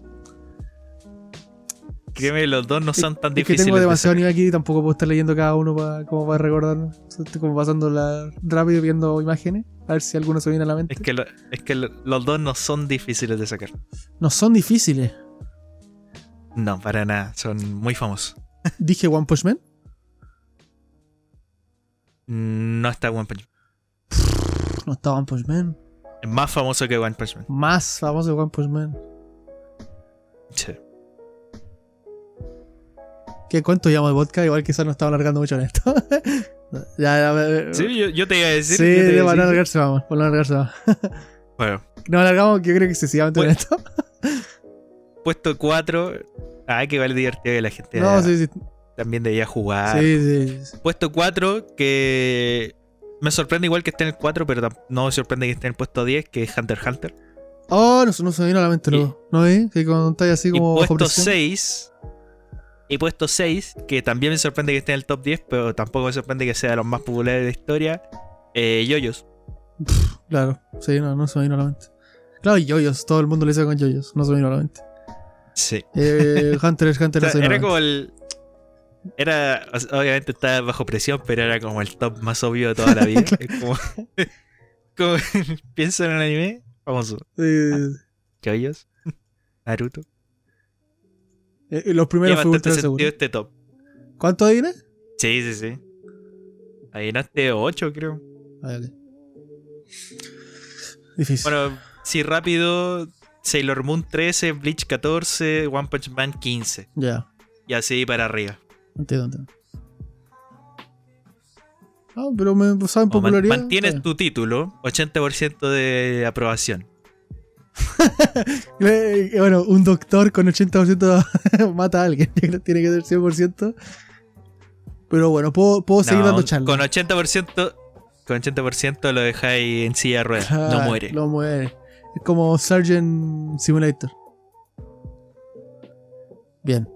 Créeme, los dos no son tan es que difíciles. tengo de demasiado sacar. anime aquí y tampoco puedo estar leyendo cada uno para como para recordar. Estoy como pasándola rápido viendo imágenes. A ver si alguno se viene a la mente. Es que, lo- es que lo- los dos no son difíciles de sacar. No son difíciles. No, para nada. Son muy famosos. Dije One Punch Man. No está One Punch Man. No está One Punch Man. Es más famoso que One Punch Man. Más famoso que One Punch Man. Sí. ¿Qué cuánto llamo de vodka? Igual quizás no estaba alargando mucho en esto. ya, ya, Sí, yo, yo te iba a decir. Sí, te iba a no decir. alargarse vamos. Para no alargarse vamos. Bueno, No alargamos, que yo creo que excesivamente en Bueno. esto. puesto 4. Ah, que vale divertido que la gente No, sí, sí. también debía jugar. Sí, sí. Puesto 4, que me sorprende igual que esté en el 4, pero no me sorprende que esté en el puesto 10, que es Hunter x Hunter. Oh, no, no se me vino a la mente, Y- loco. ¿No ves? Que cuando estás así Y como bajo puesto presión. 6. Y puesto 6, que también me sorprende que esté en el top 10, pero tampoco me sorprende que sea de los más populares de la historia. Eh, Yoyos. Claro, sí, no, no se me vino a la mente. Claro, yoyos, todo el mundo le dice con yoyos, no se me vino a la mente. Sí. Eh, Hunter x Hunter O no se a era como el. Era. Obviamente estaba bajo presión, pero era como el top más obvio de toda la vida. Es como. como pienso en un anime. Famoso. Sí, Yoyos. Naruto. Eh, eh, los primeros fue bastante ultra sentido seguro. este top. ¿Cuánto adiviné? Sí, sí, sí. Este 8, creo. Ah. Difícil. Bueno, sí, rápido. Sailor Moon 13, Bleach 14, One Punch Man 15. ya, Y así para arriba. entiendo, entiendo. Ah, pero me saben man- popularidad. mantienes tu título, 80% de aprobación. Eh, bueno, un doctor con 80% mata a alguien. Tiene que ser 100%. Pero bueno, puedo, puedo seguir No, dando charla. Con 80%, con 80% lo dejáis en silla de ruedas. no muere. No muere. Es como Sargent Simulator. Bien.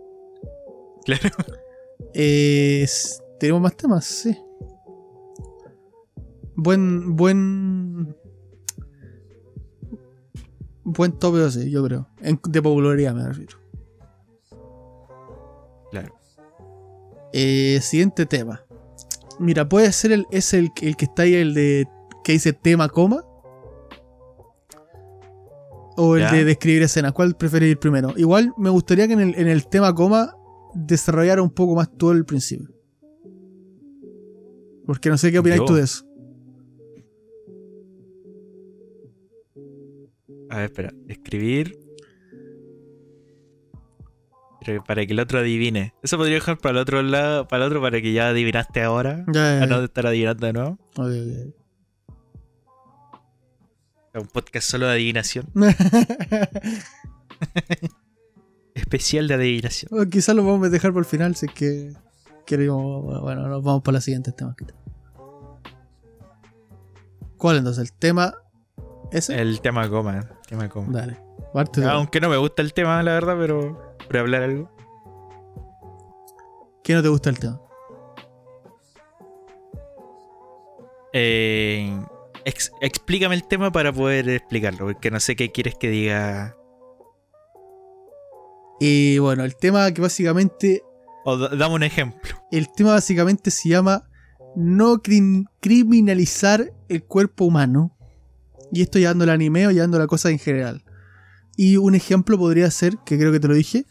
Claro. Eh, Tenemos más temas, sí. Buen. Buen. Buen tope, sí, yo creo. En- de popularidad me refiero. Claro. Eh, siguiente tema. Mira, puede ser el, es el, el que está ahí, el de. que dice tema coma. O el Ya. de describir escenas. ¿Cuál preferís ir primero? Igual me gustaría que en el, en el tema coma desarrollara un poco más todo el principio. Porque no sé qué opináis tú de eso. A ver, espera. Escribir. Para que el otro adivine. Eso podría dejar para el otro lado, para el otro, para que ya adivinaste ahora. Ya, ya, Para no estar adivinando de nuevo. Ok, ok. Un podcast solo de adivinación. Especial de adivinación. Bueno, quizás lo vamos a dejar por el final si es que queremos. Bueno, nos vamos para los siguientes temas. ¿Cuál entonces? ¿El tema ese? El tema coma. el tema coma. Dale. Parte Aunque no me gusta el tema, la verdad, pero por hablar algo. ¿Qué no te gusta el tema? Eh, ex- explícame el tema para poder explicarlo, porque no sé qué quieres que diga. Y bueno, el tema que básicamente. O da- dame un ejemplo. El tema básicamente se llama no crim- criminalizar el cuerpo humano. Y esto llevando al anime o llevando la cosa en general. Y un ejemplo podría ser, que creo que te lo dije.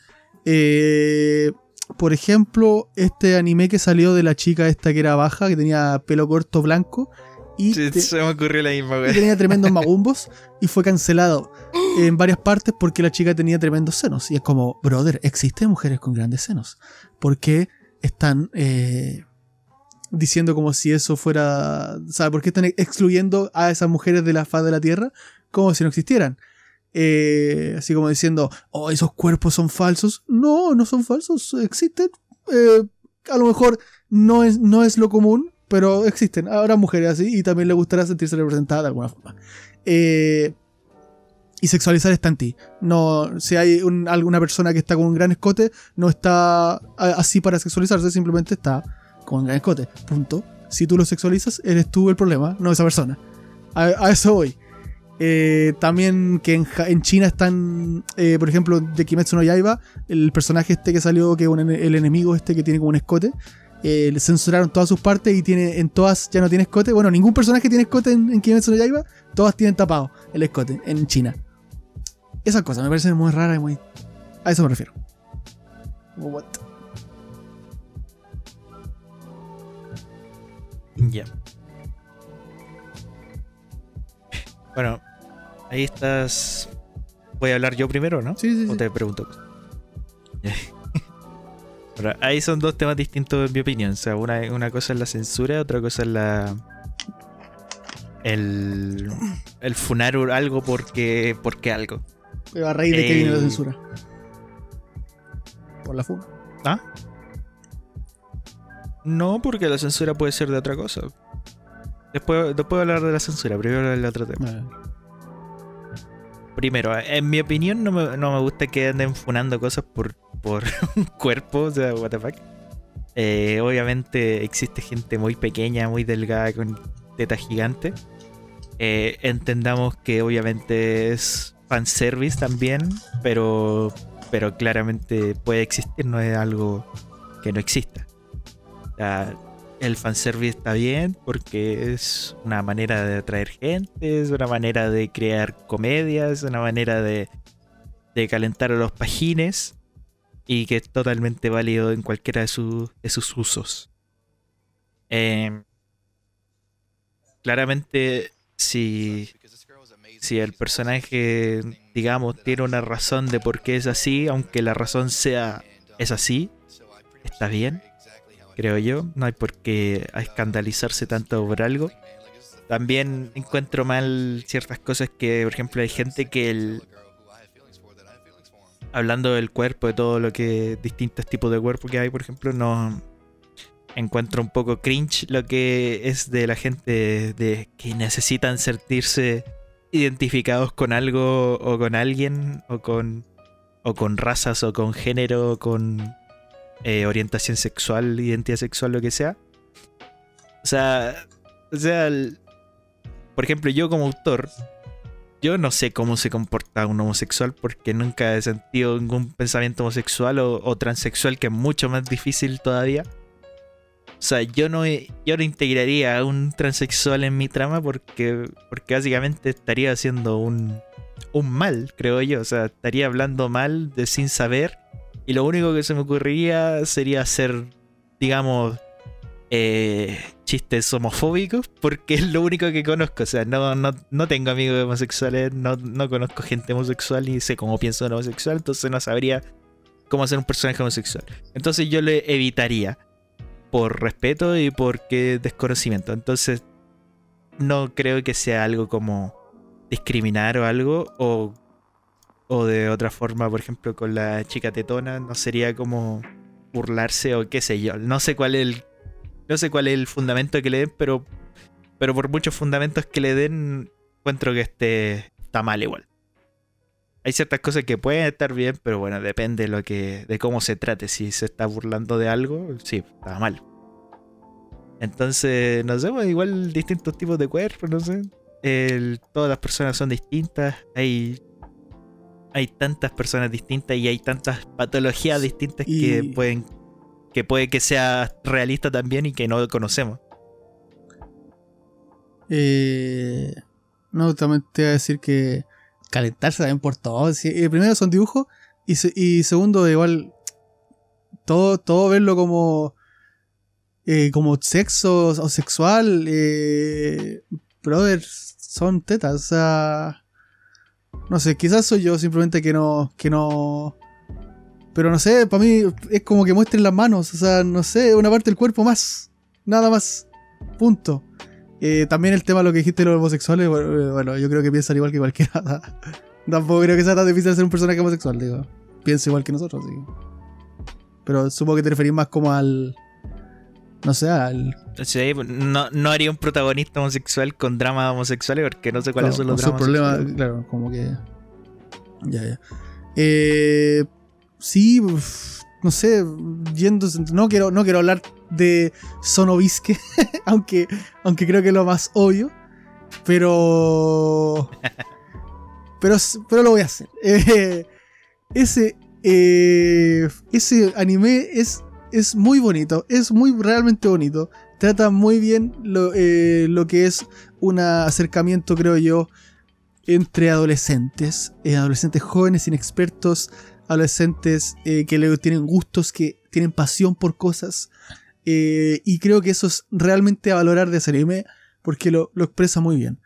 eh, por ejemplo, este anime que salió de la chica esta que era baja, que tenía pelo corto blanco. Y te- Se me ocurrió la misma, y güey. tenía tremendos magumbos y fue cancelado en varias partes porque la chica tenía tremendos senos. Y es como, brother, existen mujeres con grandes senos. ¿Por qué están eh, diciendo como si eso fuera... O sea, ¿por qué están excluyendo a esas mujeres de la faz de la Tierra como si no existieran? Eh, así como diciendo, oh, esos cuerpos son falsos. No, no son falsos, existen. Eh, a lo mejor no es, no es lo común, pero existen. Habrá mujeres así y también le gustará sentirse representada de alguna forma. Eh, y sexualizar está en ti. No, si hay un- alguna persona que está con un gran escote, no está así para sexualizarse, simplemente está con gran escote. Punto. Si tú lo sexualizas, eres tú el problema, no esa persona. A, eso voy. Eh, también que en, China están, eh, por ejemplo, de Kimetsu no Yaiba, el personaje este que salió, que el enemigo este que tiene como un escote, eh, le censuraron todas sus partes y tiene en todas ya no tiene escote. Bueno, ningún personaje tiene escote en, en Kimetsu no Yaiba, todas tienen tapado el escote en China. Esas cosas me parecen muy raras y muy... A eso me refiero. What? Ya. Bueno, ahí estás. Voy a hablar yo primero, ¿no? Sí, sí, ¿O sí. te pregunto? Ahora, ahí son dos temas distintos en mi opinión. O sea, una, una cosa es la censura, otra cosa es la. El. El funar algo porque. porque algo. Pero a raíz de que viene la Eh. censura. Por la funa. ¿Ah? No, porque la censura puede ser de otra cosa. Después, después voy a hablar de la censura, primero del otro tema. Ah, Primero, en mi opinión, no me, no me gusta que anden funando cosas por, por un cuerpo, o sea, what the fuck. Eh, obviamente existe gente muy pequeña, muy delgada, con tetas gigantes. Eh, entendamos que obviamente es fanservice también, pero, pero claramente puede existir, no es algo que no exista. Sea, el fanservice está bien porque es una manera de atraer gente, es una manera de crear comedias, es una manera de, calentar a los pajines y que es totalmente válido en cualquiera de, sus usos. Eh, claramente, si, si el personaje, digamos, tiene una razón de por qué es así, aunque la razón sea es así, está bien creo yo. No hay por qué escandalizarse tanto por algo. también encuentro mal ciertas cosas que, por ejemplo, hay gente que el, hablando del cuerpo, de todo lo que distintos tipos de cuerpo que hay, por ejemplo, no encuentro un poco cringe lo que es de la gente de, que necesitan sentirse identificados con algo o con alguien o con o con razas o con género o con eh, orientación sexual, identidad sexual, lo que sea. O sea, o sea, por ejemplo, yo como autor yo no sé cómo se comporta un homosexual porque nunca he sentido ningún pensamiento homosexual o, transexual que es mucho más difícil todavía. O sea, yo no, yo no integraría a un transexual en mi trama porque, porque básicamente estaría haciendo un, un mal, creo yo. O sea, estaría hablando mal de sin saber. Y lo único que se me ocurriría sería hacer, digamos, eh, chistes homofóbicos porque es lo único que conozco. O sea, no, no, tengo amigos homosexuales, no, no, conozco gente homosexual y sé cómo pienso un homosexual, entonces no sabría cómo hacer un personaje homosexual. Entonces yo le evitaría por respeto y porque desconocimiento. Entonces no creo que sea algo como discriminar o algo o, o de otra forma, por ejemplo, con la chica tetona, no sería como burlarse o qué sé yo. No sé cuál es el no sé cuál es el fundamento que le den, pero, pero por muchos fundamentos que le den, encuentro que este está mal igual. Hay ciertas cosas que pueden estar bien, pero bueno, depende de, lo que, de cómo se trate. Si se está burlando de algo, sí, está mal. Entonces, no sé, pues, igual distintos tipos de cuerpos, no sé. todas las personas son distintas. Hay, hay tantas personas distintas y hay tantas patologías distintas que pueden que puede que sea realista también y que no conocemos. Eh, no, también te voy a decir que calentarse también por todo. Eh, primero son dibujos y, y segundo, igual, todo, todo verlo como, eh, como sexo o sexual, eh, brother, son tetas. O sea, no sé, quizás soy yo simplemente que no, que no, pero no sé, para mí es como que muestren las manos. O sea, no sé, una parte del cuerpo más. Nada más. Punto. Eh, también el tema de lo que dijiste de los homosexuales, bueno, yo creo que piensan igual que cualquiera. Tampoco creo que sea tan difícil ser un personaje homosexual, digo. Pienso igual que nosotros, sí. Pero supongo que te referís más como al. No sé, al. Sí, no, no haría un protagonista homosexual con dramas homosexuales porque no sé cuáles son los dramas. problema, claro, como que. Ya, ya. Eh sí, no sé, yendo, no quiero, no quiero hablar de Sonovisque, aunque, aunque creo que es lo más obvio, pero, pero, pero lo voy a hacer. Eh, ese, eh, ese anime es, es muy bonito, es muy realmente bonito, trata muy bien lo, eh, lo que es un acercamiento, creo yo, entre adolescentes, adolescentes jóvenes inexpertos adolescentes eh, que tienen gustos, que tienen pasión por cosas. Eh, y creo que eso es realmente a valorar de ese anime porque lo, expresa muy bien.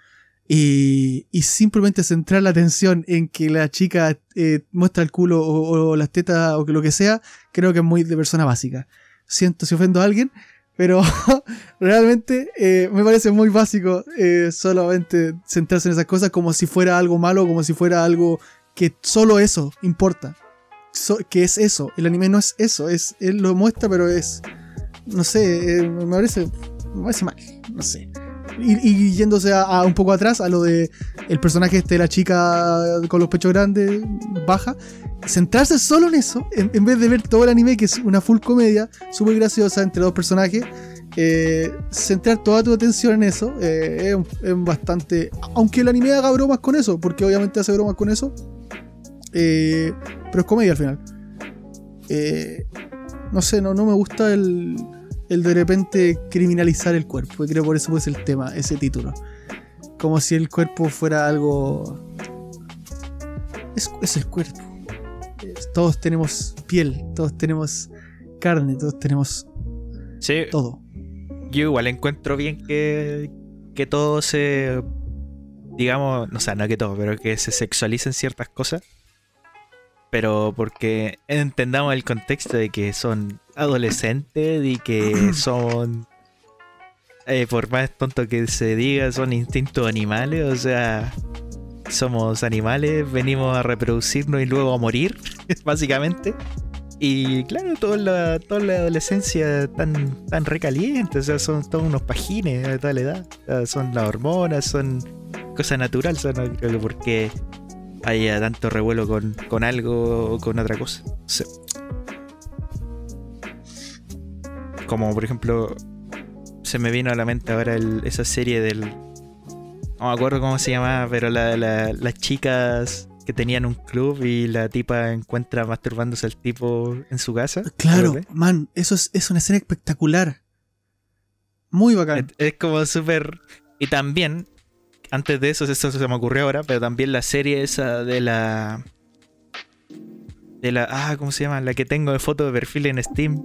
Y, simplemente centrar la atención en que la chica eh, muestra el culo o, las tetas o lo que sea, creo que es muy de persona básica. Siento si ofendo a alguien, pero realmente me parece muy básico solamente centrarse en esas cosas como si fuera algo malo, como si fuera algo que solo eso importa que es eso. El anime no es eso. Es, él lo muestra, pero es. No sé, eh, me parece. Me parece mal. No sé. Y, yéndose a, un poco atrás a lo de el personaje este de la chica con los pechos grandes, baja. Centrarse solo en eso, en, vez de ver todo el anime, que es una full comedia, súper graciosa entre dos personajes. Eh, centrar toda tu atención en eso eh, es, bastante. Aunque el anime haga bromas con eso, porque obviamente hace bromas con eso, eh, pero es comedia al final. No sé, no, no me gusta el, el de repente criminalizar el cuerpo. Y creo por eso es el tema, ese título. Como si el cuerpo fuera algo. Es, el cuerpo. Todos tenemos piel, todos tenemos carne, todos tenemos. Sí. Todo. Yo igual encuentro bien que, que todo se. Digamos, no sé, no que todo, pero que se sexualicen ciertas cosas pero porque entendamos el contexto de que son adolescentes y que son eh, por más tonto que se diga, son instintos animales, o sea, somos animales, venimos a reproducirnos y luego a morir, básicamente. Y claro, toda la, toda la adolescencia tan, tan recaliente, o sea, son todos unos pajines a tal edad. O sea, son las hormonas, son cosas naturales, o no creo que porque haya tanto revuelo con, con algo o con otra cosa. Como por ejemplo, se me vino a la mente ahora esa serie del. No me acuerdo cómo se llamaba, pero la, la- las chicas que tenían un club y la tipa encuentra masturbándose al tipo en su casa. Claro, man, eso es, es una escena espectacular. Muy bacán. Es, es como súper. Y también, antes de eso, eso se me ocurrió ahora, pero también la serie esa de la. De la. Ah, ¿cómo se llama? La que tengo de foto de perfil en Steam.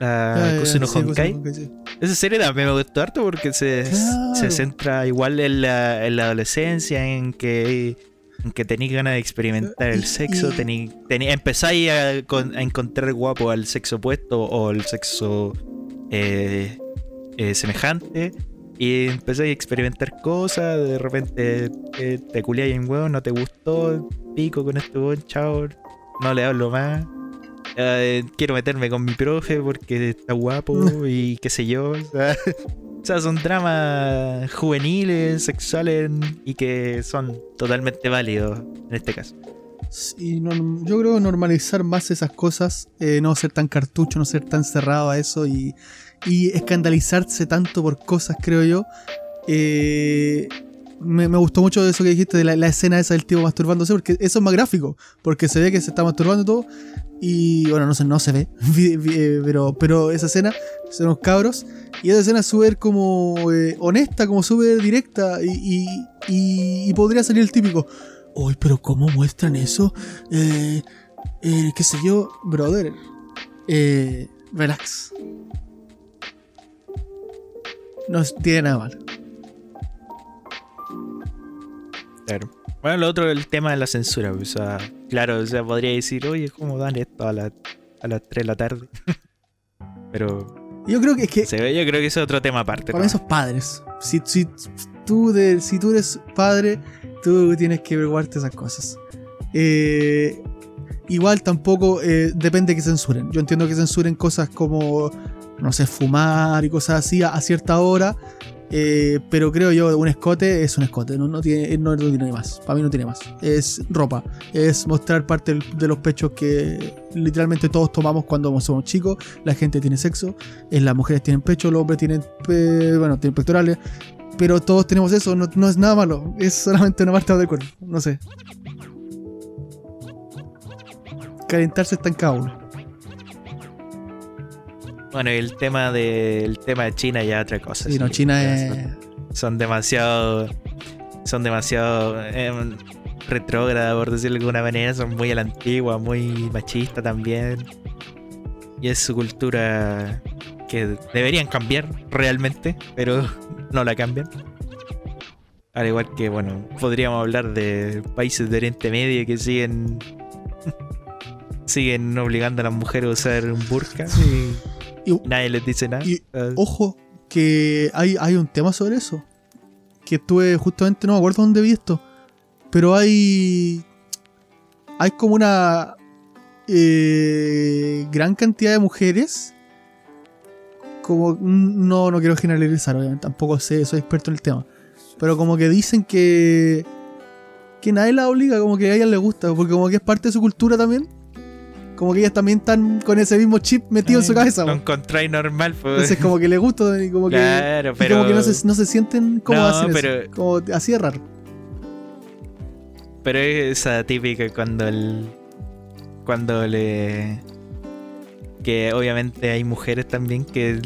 La ya, Kusuno sí, Honkai. Sí. Esa serie también me gustó harto porque se, Claro. se centra igual en la, en la adolescencia, en que, en que tenéis ganas de experimentar el sexo, tení, tení- empezáis a, a encontrar guapo al sexo opuesto o el sexo eh, eh, semejante. Y empezáis a experimentar cosas, de repente eh, te culiáis en huevo, no te gustó, pico con este weón, chao, no le hablo más. Eh, quiero meterme con mi profe porque está guapo y qué sé yo. O sea, o sea, son dramas juveniles, sexuales y que son totalmente válidos en este caso. Sí, no- yo creo normalizar más esas cosas, eh, no ser tan cartucho, no ser tan cerrado a eso y, y escandalizarse tanto por cosas, creo yo. Eh, me, gustó mucho eso que dijiste de la, escena esa del tipo masturbándose, porque eso es más gráfico, porque se ve que se está masturbando y todo, y bueno, no se, no se ve, eh, pero, pero esa escena son unos cabros, y esa escena es súper como eh, honesta, como súper directa, y, y- y- podría salir el típico, Uy, pero ¿cómo muestran eso? Eh, eh, qué sé yo, brother. Eh, relax. No tiene nada malo. Claro. Bueno, lo otro, el tema de la censura. O sea, claro, o sea, podría decir, oye, ¿cómo dan esto a, la- a las 3 de la tarde? Pero Yo creo que es que se ve, yo creo que es otro tema aparte. para esos padres. Si, si, tú de, si tú eres padre, tú tienes que preocuparte esas cosas. Eh, igual tampoco eh, depende que censuren. Yo entiendo que censuren cosas como, no sé, fumar y cosas así a, a cierta hora. Eh, pero creo yo, un escote es un escote, no, no, tiene, no, no tiene más. Para mí no tiene más. Es ropa. Es mostrar parte de los pechos que literalmente todos tomamos cuando somos chicos. La gente tiene sexo. eh, las mujeres tienen pecho, los hombres tienen, pe- bueno, tienen pectorales. Pero todos tenemos eso, no, no es nada malo. Es solamente una parte del cuerpo. No sé. Calentarse está en cada uno. Bueno, y el tema de el tema de China ya es otra cosa. Sí, no, sí. China es. Son, demasiado. Son demasiado. eh, retrógradas, por decirlo de alguna manera. Son muy a la antigua, muy machista también. Y es su cultura que deberían cambiar realmente, pero no la cambian. Al igual que, bueno, podríamos hablar de países de Oriente Medio que siguen. siguen obligando a las mujeres a usar un burka y Y- nadie les dice nada. Y- Ah, Ojo, que hay, hay un tema sobre eso. Que estuve justamente, no me acuerdo dónde vi esto. Pero hay. Hay como una. eh, gran cantidad de mujeres. Como. No, no quiero generalizar, obviamente. Tampoco sé, soy experto en el tema. Pero como que dicen que. Que nadie la obliga, como que a ellas les gusta. Porque como que es parte de su cultura también. Como que ellas también están con ese mismo chip metido en su cabeza. Lo encontráis normal, pues. Entonces como que le gusta y como que, claro, y pero. como que no se, no se sienten como No, hacen eso. Como así de raro. Pero es esa típica cuando el. Cuando le. Que obviamente hay mujeres también que.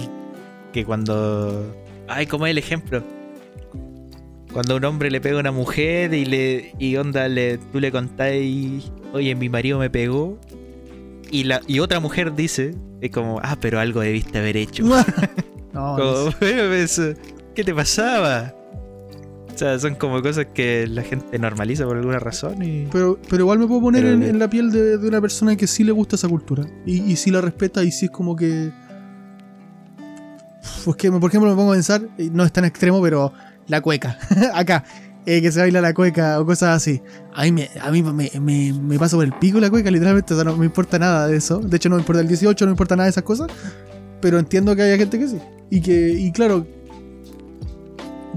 Que cuando. Ay, ¿cómo es el ejemplo? Cuando un hombre le pega a una mujer y le. Y onda, le, tú le contáis. Oye, mi marido me pegó. Y, la, y otra mujer dice. Es como, ah, pero algo debiste haber hecho. no, Como, no sé. "Bueno, pues, ¿Qué te pasaba? O sea, son como cosas que la gente normaliza por alguna razón y... pero, pero igual me puedo poner en, la piel de, de una persona que sí le gusta esa cultura. Y, y sí la respeta y sí es como que... Pues que, por ejemplo, me pongo a pensar, y no es tan extremo, pero la cueca. Acá, eh, que se baila la cueca o cosas así. A mí, me, a mí me, me, me pasa por el pico la cueca, literalmente. O sea, no me importa nada de eso. De hecho, no me importa el 18, no me importa nada de esas cosas. Pero entiendo que haya gente que sí. Y que, y claro,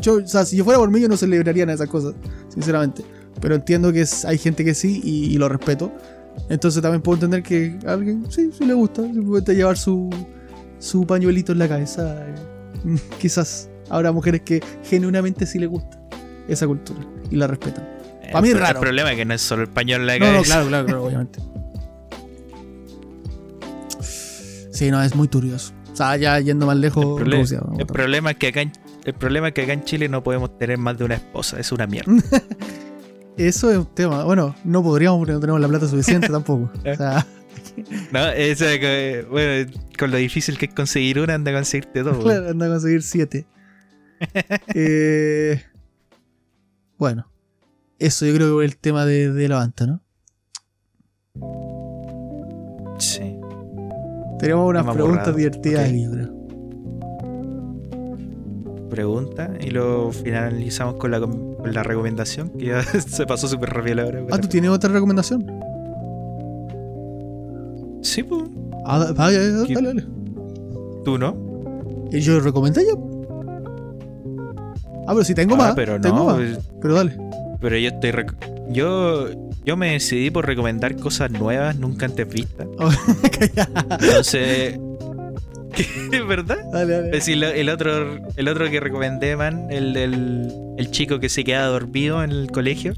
yo, o sea, si yo fuera por mí, yo no celebraría nada de esas cosas, sinceramente. Pero entiendo que hay gente que sí y, lo respeto. Entonces también puedo entender que a alguien sí, sí le gusta. Simplemente llevar su, su pañuelito en la cabeza. eh, Quizás habrá mujeres que genuinamente sí les gusta esa cultura y la respetan. Mí es El- raro. El problema es que no es solo el pañuelo en la No, no, claro, claro, claro, obviamente. Sí, no, es muy turioso. O sea, ya yendo más lejos, El, Rusia, problema es que acá en, el problema es que acá en Chile no podemos tener más de una esposa. Es una mierda. Eso es un tema. Bueno, no podríamos porque no tenemos la plata suficiente tampoco. O sea, No, eso es que, bueno, con lo difícil que es conseguir una, anda a conseguirte todo. claro, anda a conseguir siete. Eh, bueno, eso yo creo que es el tema de, de la banda, ¿no? Sí. Tenemos unas preguntas borrado. divertidas Ok. aquí, yo creo. Pregunta y lo finalizamos con la, con la recomendación, que ya se pasó súper rápido la hora. Ah, ¿tú tienes otra recomendación? Sí, pues. Ah, dale, dale, dale. Tú no. ¿Y yo recomendé ya? Ah, pero si tengo Ah, más. pero tengo no. más. pues, Pero dale. Pero yo estoy. Yo, yo me decidí por recomendar cosas nuevas, nunca antes vistas. Entonces. ¿Es verdad? dale, dale. Es decir, lo- el otro, el otro que recomendé, man, el del el chico que se queda dormido en el colegio.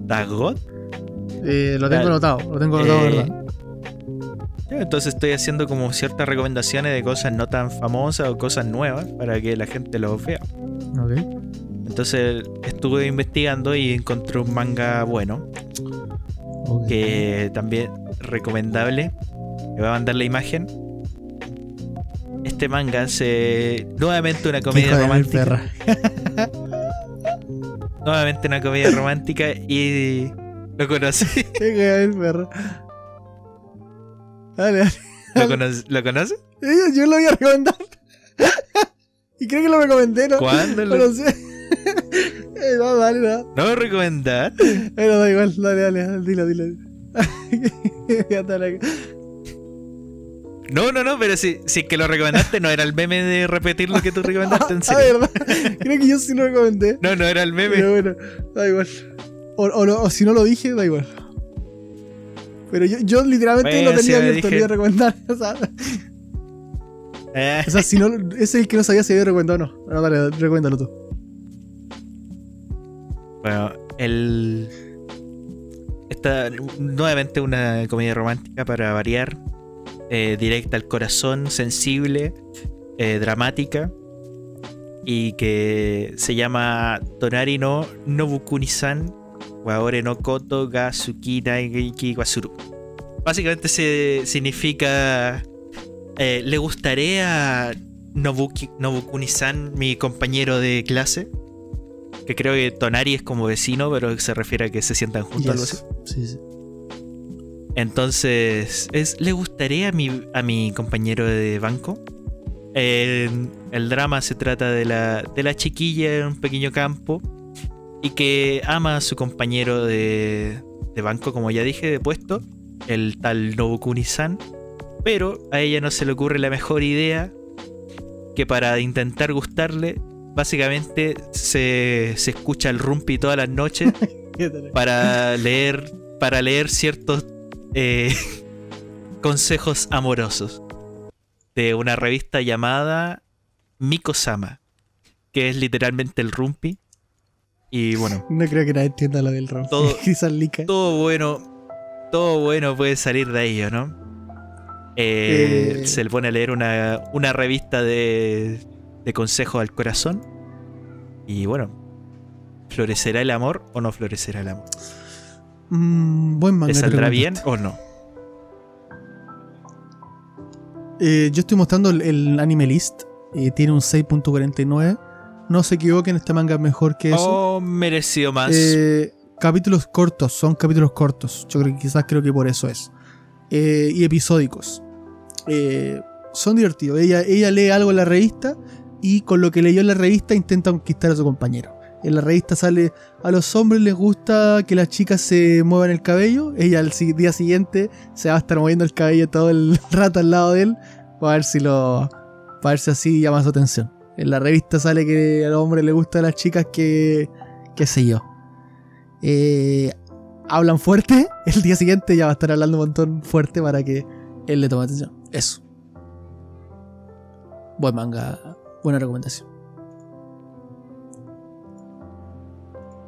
Dagot. Eh, lo tengo anotado, lo tengo anotado, Eh, ¿verdad? Entonces estoy haciendo como ciertas recomendaciones de cosas no tan famosas o cosas nuevas para que la gente los vea. Ok. Entonces estuve investigando y encontré un manga bueno, ok. que también recomendable. Le voy a mandar la imagen. Este manga se nuevamente una comedia romántica. Nuevamente una comedia romántica y lo conocí. Perra. Dale, dale. ¿Lo, conoce- ¿Lo conoce? Yo lo voy a recomendar. y creo que lo recomendé, ¿no? ¿Cuándo? No Lo... sé. Eh, no, dale, no. ¿No lo recomendar? Pero da igual, dale, dale, dilo, dilo. No, no, no, pero si, si es que lo recomendaste, no era el meme de repetir lo que tú recomendaste en Ah, serio. verdad. Creo que yo sí lo recomendé. No, no era el meme. Pero bueno, da igual. O, o si no lo dije, da igual. Pero yo, yo literalmente Bueno, lo tenía me abierto, dije- lo iba a recomendar. O sea, Eh, o sea, si no, ese es el que no sabía si había recomendado o no. Bueno, dale, recomiéndalo tú. Bueno, el. Esta nuevamente una comedia romántica para variar. eh, directa al corazón, sensible, eh, dramática. Y que se llama Tonari no Nobukuni-san Waore no Koto ga Suki Naiki Wasuru. Básicamente se significa. eh, le gustaré a Nobuki, Nobukuni-san, mi compañero de clase. Que creo que Tonari es como vecino, pero se refiere a que se sientan juntos, algo así. Yes. Sí, sí. Entonces, es, ¿le gustaría a mi, a mi compañero de banco? Eh, el drama se trata de la, de la chiquilla en un pequeño campo y que ama a su compañero de, de banco, como ya dije, de puesto, el tal Nobukuni-san, pero a ella no se le ocurre la mejor idea que para intentar gustarle, básicamente se, se escucha el rumpi todas las noches para leer para leer ciertos eh, consejos amorosos de una revista llamada Miko-sama, que es literalmente el rumpi. Y bueno, No creo que nadie entienda lo del rock. Todo- todo bueno, todo bueno puede salir de ello, ¿no? Eh, Eh. Se le pone a leer una, una revista de, de consejos al corazón. Y bueno, ¿florecerá el amor o no florecerá el amor? Mm, buen manga. ¿Le saldrá bien o no? Eh, yo estoy mostrando el, el anime list. eh, tiene un 6.49. No se equivoquen, este manga es mejor que eso. Oh, mereció más. Eh, capítulos cortos, son capítulos cortos. Yo creo que quizás creo que por eso es. Eh, y episódicos. Son divertidos. Ella, ella lee algo en la revista y con lo que leyó en la revista intenta conquistar a su compañero. En la revista sale, a los hombres les gusta que las chicas se muevan el cabello, ella al día siguiente se va a estar moviendo el cabello todo el rato al lado de él para ver si lo para ver si así llama su atención. En la revista sale que al hombre le gusta a las chicas que qué sé yo. Eh, hablan fuerte, el día siguiente ya va a estar hablando un montón fuerte para que él le tome atención. Eso. Buen manga, buena recomendación.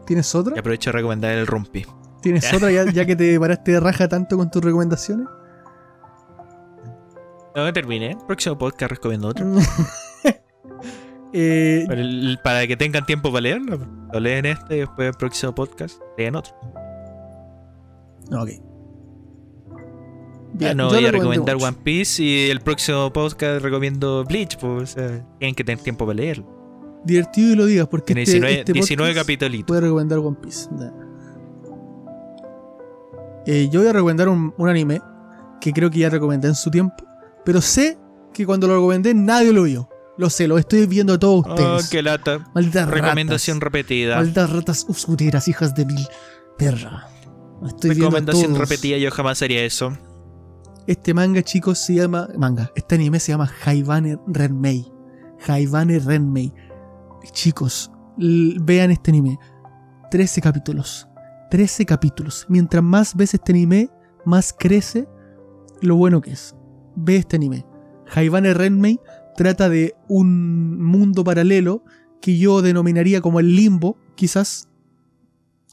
¿Tienes otra? Y aprovecho de recomendar el Rumpi. ¿Tienes otra ya, ya que te paraste de raja tanto con tus recomendaciones? No, terminé. Próximo podcast recomiendo otro. Eh, Para, el- para que tengan tiempo para leerlo. Lo leen este y después el próximo podcast leen otro. ok. Ya Bien, no yo voy a recomendar. One Piece y el próximo podcast recomiendo Bleach. Pues, o sea, tienen que tener tiempo para leerlo. Divertido y lo digas porque Tiene este, 19, este 19 podcast capítulos. Voy a recomendar One Piece. Eh, yo voy a recomendar un, un anime que creo que ya recomendé en su tiempo, pero sé que cuando lo recomendé nadie lo vio. Lo sé, lo estoy viendo a todos Oh, ustedes. qué lata. Malditas Recomendación ratas. repetida. Malditas ratas oscuras, hijas de mil perra. Estoy Recomendación repetida, yo jamás haría eso. Este manga, chicos, se llama. Manga. Este anime se llama Haibane Renmei. Haibane Renmei. Chicos, vean este anime. 13 capítulos. 13 capítulos. Mientras más ves este anime, más crece lo bueno que es. Ve este anime. Haibane Renmei trata de un mundo paralelo que yo denominaría como el limbo, quizás.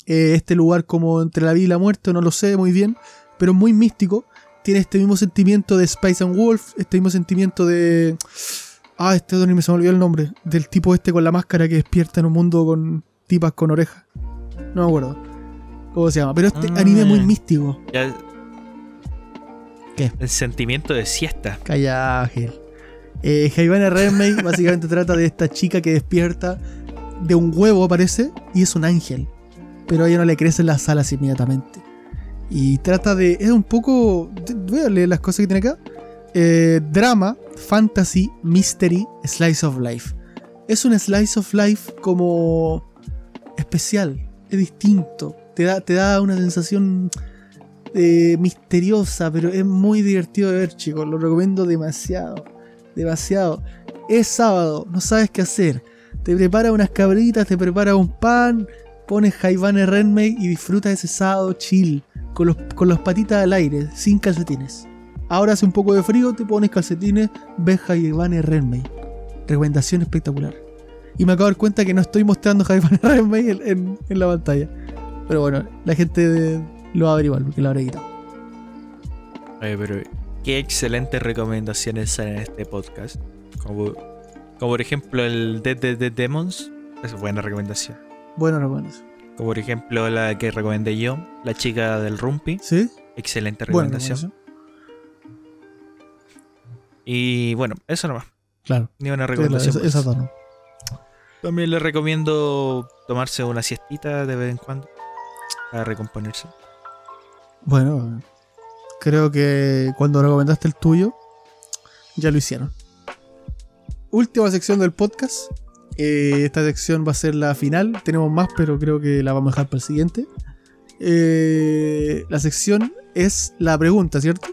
Eh, este lugar como entre la vida y la muerte, no lo sé muy bien, pero muy místico tiene este mismo sentimiento de Spice and Wolf, este mismo sentimiento de. Ah, este otro anime se me olvidó el nombre. Del tipo este con la máscara que despierta en un mundo con tipas con orejas. No me acuerdo. ¿Cómo se llama? Pero este Ah. anime muy místico. Ya- ¿Qué? El sentimiento de siesta. Calla, Ángel. Eh, Haibane Renmei básicamente trata de esta chica que despierta de un huevo, aparece, y es un ángel. Pero a ella no le crecen las alas inmediatamente. Y trata de. Es un poco. Voy a las cosas que tiene acá. Eh, drama, fantasy, mystery, slice of life. Es un slice of life como. especial. Es distinto. Te da, te da una sensación eh, misteriosa, pero es muy divertido de ver, chicos. Lo recomiendo demasiado. Demasiado. Es sábado, no sabes qué hacer. Te prepara unas cabritas, te prepara un pan, pones Haibane Renmei y disfrutas ese sábado chill, con, los, con las patitas al aire, sin calcetines. Ahora hace un poco de frío, te pones calcetines, ves Haibane Renmei. Recomendación espectacular. Y me acabo de dar cuenta que no estoy mostrando Haibane Renmei en, en- en la pantalla. Pero bueno, la gente de- lo va a ver igual, porque lo habré quitado. Oye, pero qué excelentes recomendaciones salen en este podcast. Como, como por ejemplo el Dead Demons. Es buena recomendación. Bueno, recomendación. Como por ejemplo la que recomendé yo, La chica del Rumpi. ¿Sí? Excelente recomendación. Y bueno, eso nomás. Claro. Ni una Esa, recomendación. esa ¿no? También le recomiendo tomarse una siestita de vez en cuando. Para recomponerse. Bueno, creo que cuando recomendaste el tuyo, ya lo hicieron. Última sección del podcast. Eh, esta sección va a ser la final. Tenemos más, pero creo que la vamos a dejar para el siguiente. Eh, la sección es la pregunta, ¿cierto?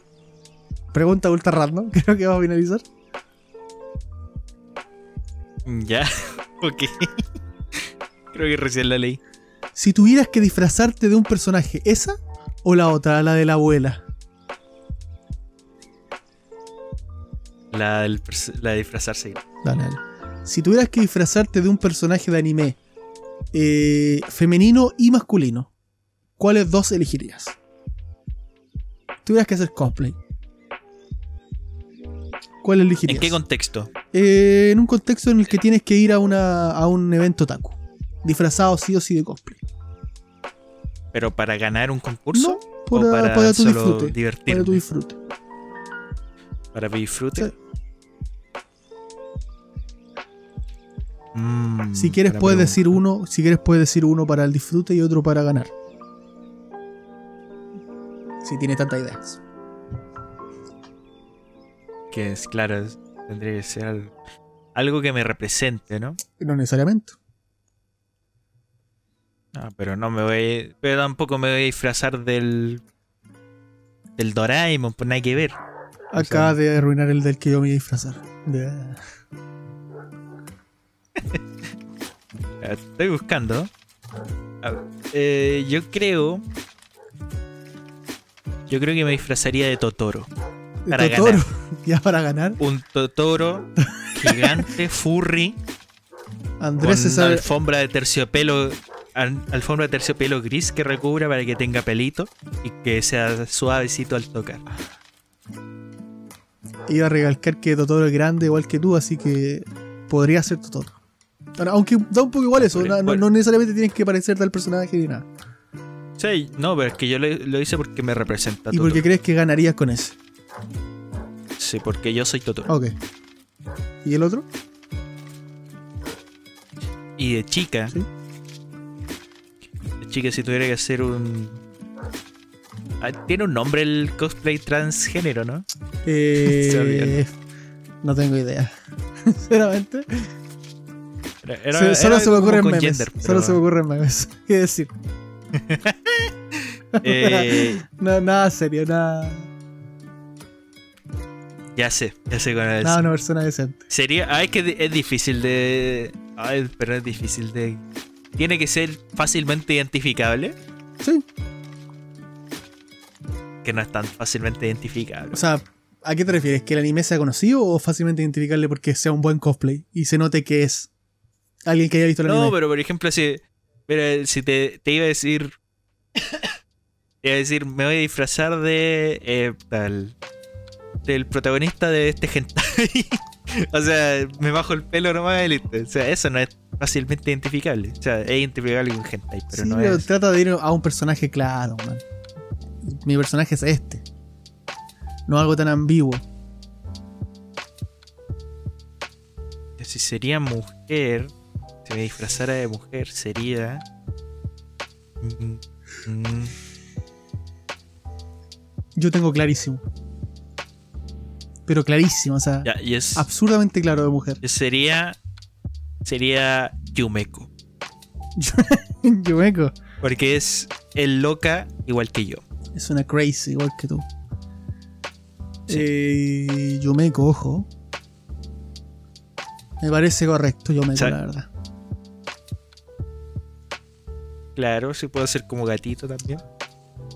Pregunta ultra random. Creo que va a finalizar. Ya, ok. Creo que recién la leí. Si tuvieras que disfrazarte de un personaje, ¿esa o la otra, la de la abuela? La, del pers- la de disfrazarse. Dale, dale. Si tuvieras que disfrazarte de un personaje de anime eh, femenino y masculino, ¿cuáles dos elegirías? Tuvieras que hacer cosplay. ¿Cuál elegirías? ¿En qué contexto? Eh, en un contexto en el que tienes que ir a, una, a un evento taku. Disfrazado sí o sí de cosplay. ¿Pero para ganar un concurso? No, para, ¿O para, para tu solo disfrute. divertirme? Para tu disfrute. ¿Para mi disfrute? Mm, Si quieres puedes pregunta. decir uno, si quieres puedes decir uno para el disfrute y otro para ganar. Si tienes tantas ideas. Que es claro, tendría que ser algo, algo que me represente, ¿no? No necesariamente. Ah, pero no me voy. Pero tampoco me voy a disfrazar del. Del Doraemon, pues nada que ver. Acaba de arruinar el del que yo me iba a disfrazar. Estoy buscando. A ver, eh, yo creo. Yo creo que me disfrazaría de Totoro. Para Totoro. ganar. Ya para ganar. Un Totoro gigante, furry, Andrés se con sabe. alfombra de terciopelo. al- Alfombra de terciopelo gris que recubra para que tenga pelito y que sea suavecito al tocar. Iba a recalcar que Totoro es grande igual que tú, así que podría ser Totoro. Aunque da un poco igual eso, no, no- Bueno. no necesariamente tienes que parecerte al personaje ni nada. Sí, no, pero es que yo lo, lo hice porque me representa ¿Y porque crees que ganarías con ese? Sí, porque yo soy Totoro. Ok. ¿Y el otro? Y de chica. Sí. De chica, si tuviera que hacer un. Ah, Tiene un nombre el cosplay transgénero, ¿no? Eh, no tengo idea. Sinceramente. Era- era- Se- solo era se me ocurren memes. gender, Solo pero- se me ocurren memes. ¿Qué decir? Eh, No, nada serio, nada. ya sé, ya sé cuál es. Nada, una persona decente. Sería. Ah, es que es difícil de. Ay, pero es difícil de. Tiene que ser fácilmente identificable. Sí. Que no es tan fácilmente identificable. O sea, ¿a qué te refieres? ¿Que el anime sea conocido o fácilmente identificable porque sea un buen cosplay y se note que es alguien que haya visto el No, anime? pero por ejemplo, si, pero si te, te iba a decir. te iba a decir, me voy a disfrazar de. eh, tal. Del protagonista de este hentai. o sea, me bajo el pelo nomás y listo. O sea, eso no es fácilmente identificable. O sea, es identificable con hentai, pero sí, no pero es. trata de ir a un personaje claro, man. Mi personaje es este. No algo tan ambiguo. Si sería mujer, si me disfrazara de mujer, sería. Mm, Yo tengo clarísimo. Pero clarísimo, o sea, ya, y es. absurdamente claro de mujer. Sería. Sería Yumeko. Yumeko Porque es el loca igual que yo. es una crazy igual que tú. Sí. Eh, Yumeko, ojo. Me parece correcto, Yumeko, O sea, la verdad. Claro, sí puedo ser como gatito también.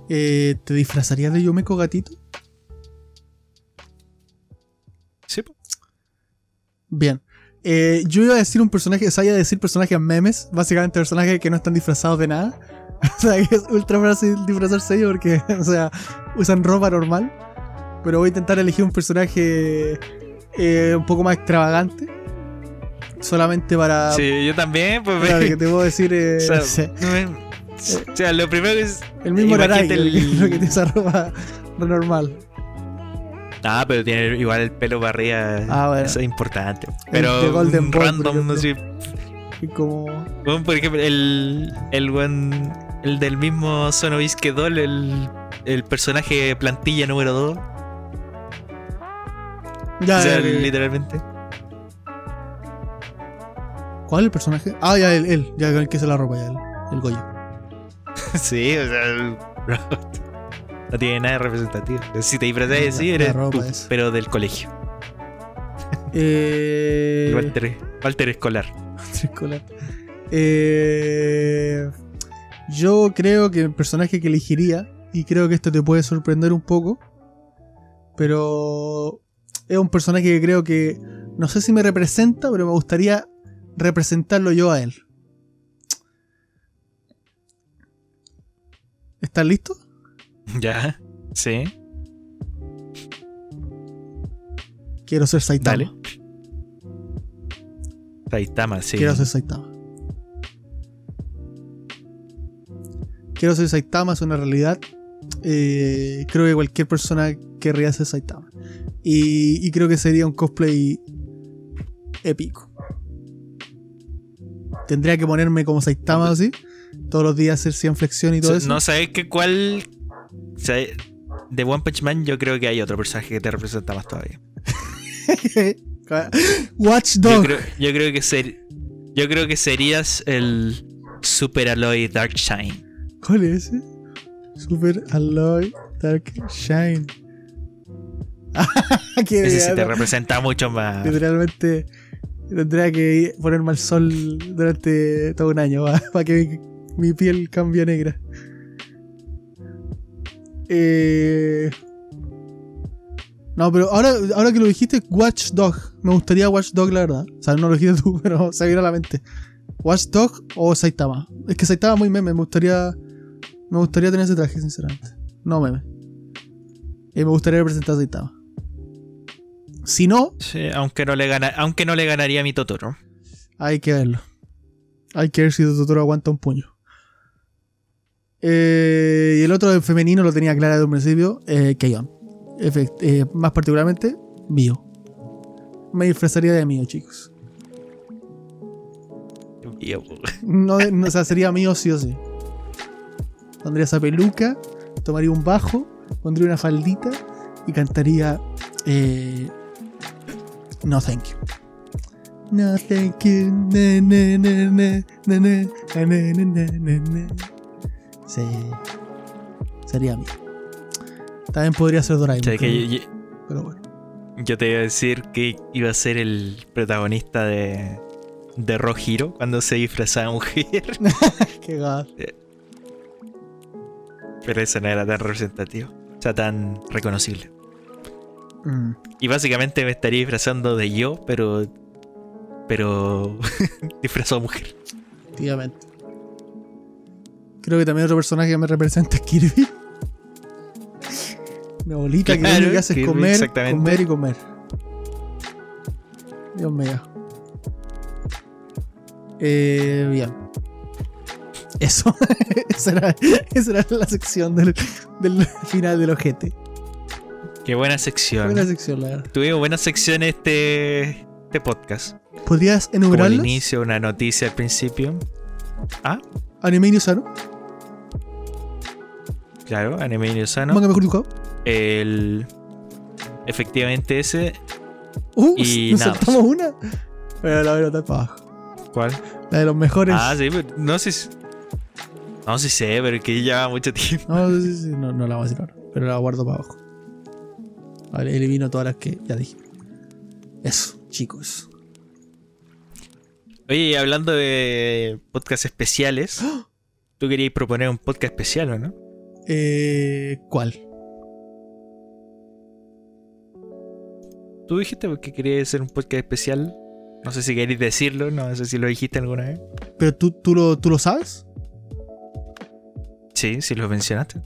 Eh, ¿Te disfrazarías de Yumeko gatito? Sí. Bien. Eh, yo iba a decir un personaje, o sea, iba a decir personajes memes, básicamente personajes que no están disfrazados de nada. o sea, que es ultra fácil disfrazarse ellos porque, o sea, usan ropa normal. Pero voy a intentar elegir un personaje eh, un poco más extravagante. Solamente para, Sí, yo también, pues. para que te puedo decir, eh, o, sea, no sé, no me- o sea, lo primero que es. el mismo el... el- lo que tiene esa ropa normal. Ah, pero tiene igual el pelo para arriba. Ah, bueno. Eso es importante. Pero Golden un Boy, random, no sé. Y como... Bueno, por ejemplo, el. El buen. El del mismo Sonovisque Doll, el. El personaje plantilla número 2. Ya, o sea, eh, literalmente. ¿Cuál es el personaje? Ah, ya, él, él, ya el que se la ropa, ya, el, el Goyo. Sí, o sea. el- No tiene nada de representativo. Si te disfrazas así, la eres tú, pero del colegio. Eh, Walter, Walter escolar. escolar. Eh, yo creo que el personaje que elegiría, y creo que esto te puede sorprender un poco, pero es un personaje que creo que no sé si me representa, pero me gustaría representarlo yo a él. ¿Estás listo? Ya, sí. Quiero ser Saitama. Dale. Saitama, sí. Quiero ser Saitama. Quiero ser Saitama, es una realidad. Eh, creo que cualquier persona querría ser Saitama. Y, y creo que sería un cosplay épico. Tendría que ponerme como Saitama así. Todos los días hacer 100 flexión y todo So- eso. No sabes que cuál. de One Punch Man, yo creo que hay otro personaje que te representa más todavía. Watch Yo creo, yo creo que ser, yo creo que serías el Super Alloy Dark Shine. ¿Cuál es ese? Super Alloy Dark Shine. Qué Ese sí te representa mucho más. Literalmente tendría que ponerme al sol durante todo un año para que mi, piel cambie a negra. Eh... No, pero ahora, ahora que lo dijiste, Watch Dog. Me gustaría Watch Dog, la verdad. O sea, no lo dijiste tú, pero se viene a la mente. Watch Dog o Saitama. Es que Saitama es muy meme. Me gustaría. Me gustaría tener ese traje, sinceramente. No meme. Y me gustaría representar a Saitama. Si no, Sí, aunque no le gana, aunque no le ganaría a mi Totoro. hay que verlo. Hay que ver si Totoro aguanta un puño. Eh, y el otro del femenino lo tenía clara desde un principio. Eh, eh, más particularmente, Mio. Me disfrazaría de Mio, chicos. Yo, No, no, o sea, sería mío sí o sí. Pondría esa peluca, tomaría un bajo, pondría una faldita y cantaría. eh, no, thank you. No, thank you. Na, na, na, sí. Sería mío. También podría ser Doraemon. Pero, yo, yo, pero bueno. Yo te iba a decir que iba a ser el protagonista de, de Rojiro cuando se disfrazaba de mujer. Qué gato. Pero eso no era tan representativo. O sea, tan reconocible. Mm. Y básicamente me estaría disfrazando de yo, pero. Pero. disfrazado de mujer. Efectivamente. Creo que también otro personaje que me representa es Kirby. Mi abuelita que lo Claro, único que hace es comer, comer y comer. Dios mío. Eh, bien. Eso. esa, era, esa era la sección del, del final del ojete. Qué buena sección. Buena sección, la verdad. Tuvimos buena sección este, este podcast. ¿Podrías Como enumerarlas? inicio, una noticia al principio. Ah, Anime Inusano. claro, Anime Inusano. Manga mejor dibujado. El. Efectivamente ese. Uh, Y nos nada saltamos una. Pero la voy a anotar para abajo. ¿Cuál? La de los mejores. Ah, sí, pero no sé. si- No sé si sé, pero que lleva mucho tiempo. No, sí, sí, no, no la vamos a decir ahora, pero la guardo para abajo. Vale, elimino todas las que ya dije. Eso, chicos. Oye, hablando de podcast especiales, tú querías proponer un podcast especial, ¿o no? Eh, ¿Cuál? Tú dijiste que querías hacer un podcast especial. No sé si queréis decirlo, no sé si lo dijiste alguna vez. ¿Pero tú, tú, lo, tú lo sabes? Sí, sí lo mencionaste.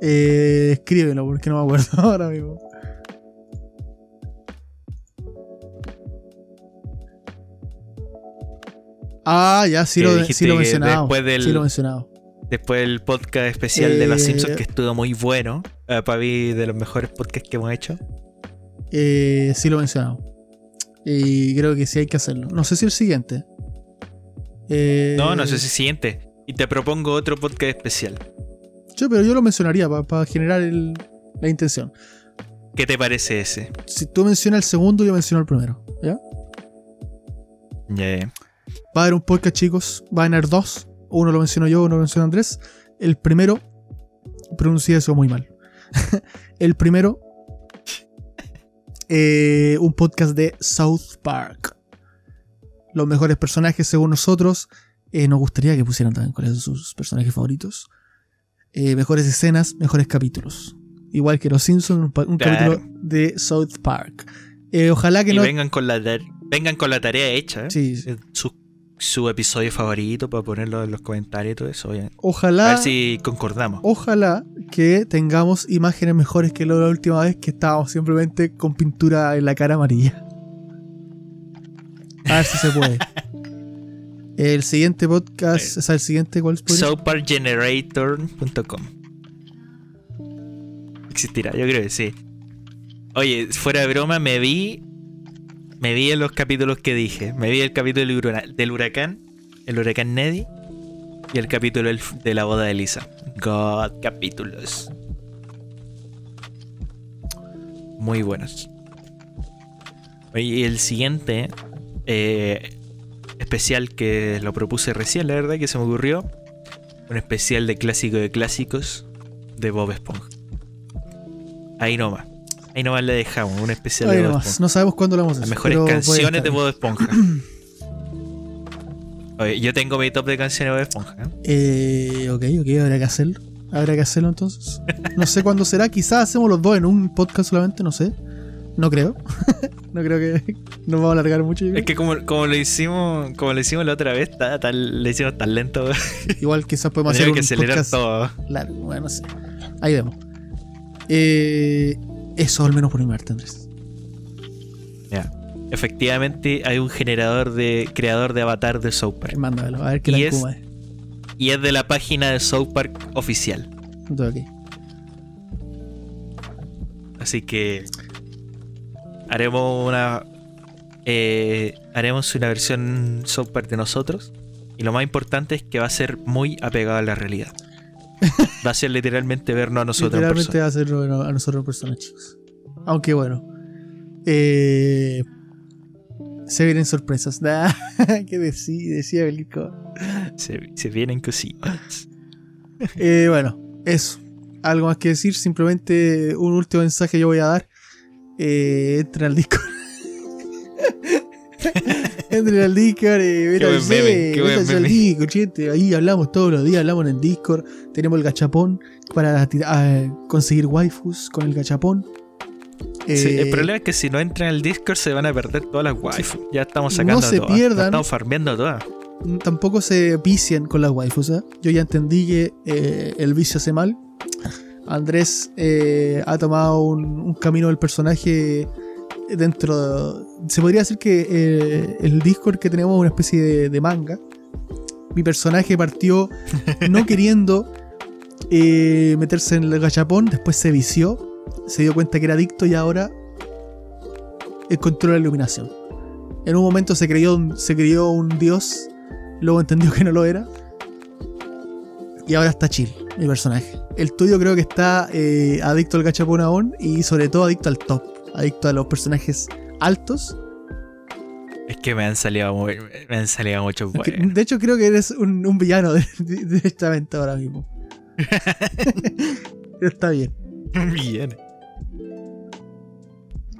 Eh, escríbelo, porque no me acuerdo ahora mismo. Ah, ya, sí lo, sí mencionado. después del- Sí lo mencionado. Después del podcast especial de Los Eh, Simpsons, que estuvo muy bueno. eh, para mí, de los mejores podcasts que hemos hecho. Eh, sí lo he mencionado. Y creo que sí hay que hacerlo. No sé si el siguiente. Eh, No, no sé si siguiente. Y te propongo otro podcast especial. Yo, pero yo lo mencionaría para generar el- la intención. ¿Qué te parece ese? Si tú mencionas el segundo, yo menciono el primero. ¿Ya? Ya, ya. Va a haber un podcast, chicos. Va a haber dos. Uno lo menciono yo, uno lo menciona Andrés. El primero, pronuncié eso muy mal. el primero, eh, un podcast de South Park. Los mejores personajes según nosotros. Eh, nos gustaría que pusieran también cuáles son sus personajes favoritos. Eh, mejores escenas, mejores capítulos. Igual que Los Simpsons, un, Claro. capítulo de South Park. Eh, ojalá que Y no. vengan, con la vengan con la tarea hecha. ¿eh? Sí, sí. Eh, Su, su episodio favorito para ponerlo en los comentarios y todo eso. obviamente. A Ojalá. ver si concordamos. Ojalá que tengamos imágenes mejores que lo de la última vez que estábamos simplemente con pintura en la cara amarilla. A ver si se puede. El siguiente podcast, o sea, el siguiente, ¿cuál es? Soappargenerator.com Existirá, yo creo que sí. Oye, fuera de broma, me vi. Me vi en los capítulos que dije. Me vi el capítulo del hura- del huracán, el huracán Neddy, y el capítulo de la boda de Lisa. God, capítulos. Muy buenos. Y el siguiente eh, especial que lo propuse recién, la verdad, que se me ocurrió. Un especial de clásico de clásicos de Bob Esponja. Ahí nomás. Ahí nomás le dejamos, un especial Ahí de Bob. Esponja. No sabemos cuándo lo vamos a Las hacer. mejores pero puede canciones de. Bob Esponja. Oye, yo tengo mi top de canciones de Bob Esponja. ¿eh? Eh, ok, ok, habrá que hacerlo. Habrá que hacerlo entonces. No sé cuándo será. Quizás hacemos los dos en un podcast solamente, no sé. No creo. no creo que nos vamos a alargar mucho. Es que como, como lo hicimos, como lo hicimos la otra vez, ta- tan- le hicimos tan lento. Igual quizás podemos hacer Tenemos un que acelerar podcast todo. largo. Bueno, no sé. Ahí vemos. Eh, eso al menos por mi parte, Andrés. Ya. Efectivamente, hay un generador de creador de avatar de South Park. Mándamelo, a ver qué Y tal es-. Y es de la página de South Park oficial. Todo ok. Así que haremos una eh, haremos una versión South Park de nosotros. Y lo más importante es que va a ser muy apegado a la realidad. Va a ser literalmente vernos a nosotros en Literalmente persona. va a ser bueno, a nosotros personas, chicos. Aunque bueno. Eh, se vienen sorpresas. Nah, ¿Qué decía, decía Belico? Se, se vienen cositas. Eh, bueno, eso. Algo más que decir. Simplemente un último mensaje yo voy a dar. Eh, entren al Discord. entren al Discord. Meme, qué buen métanse al. Discord, gente. Ahí hablamos todos los días. Hablamos en el Discord. Tenemos el gachapón para tira- ah, conseguir waifus con el gachapón. Sí, Eh, el problema es que si no entran al Discord se van a perder todas las waifus. Ya estamos sacando No se todas. pierdan. Las Estamos farmeando todas. tampoco se vician con las waifus. ¿eh? Yo ya entendí que eh, el vicio hace mal. Andrés eh, ha tomado un, un camino del personaje dentro. de- se podría decir que eh, el Discord que tenemos es una especie de, de manga. Mi personaje partió no queriendo eh, meterse en el gachapón, después se vició, se dio cuenta que era adicto y ahora encontró la iluminación. En un momento se creyó, un- se creyó un dios, luego entendió que no lo era. Y ahora está chill, mi personaje. El tuyo creo que está eh, adicto al gachapón aún y sobre todo adicto al top. Adicto a los personajes altos. Es que me han salido muy, me han salido buenos. de hecho creo que eres un, un villano directamente ahora mismo. Pero está bien. Bien.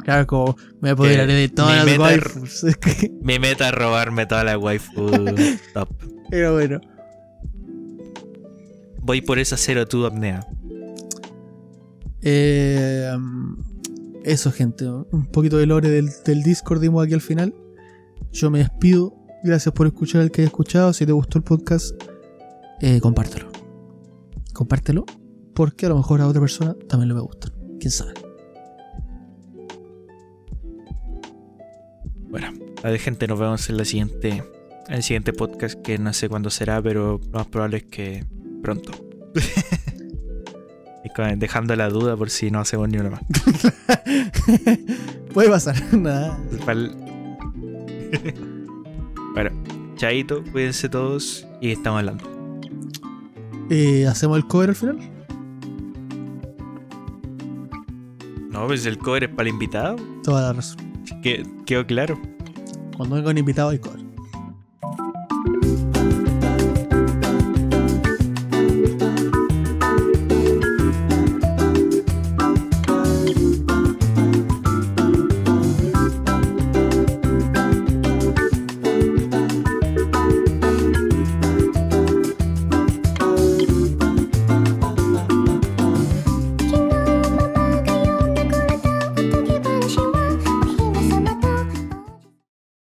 Claro, como me voy a poder Eh, de todas las waifus. Mi meta es robarme toda la waifu top. Pero bueno. Voy por esa cero tu apnea. Eh, eso, gente. Un poquito de lore del, Discord dimos aquí al final. Yo me despido. Gracias por escuchar el que haya escuchado. Si te gustó el podcast, eh, compártelo. Compártelo. Porque a lo mejor a otra persona también le va a gustar. Quién sabe. Bueno, a ver, gente, nos vemos en la siguiente. En el siguiente podcast que no sé cuándo será, pero lo más probable es que pronto. Dejando la duda por si no hacemos ni una más. Puede pasar. Nada. Bueno, chaito, cuídense todos y estamos hablando. Eh, ¿Hacemos el cover al final? No, pues el cover es para el invitado. Toda la razón. Que, quedó claro. Cuando venga un invitado hay cover.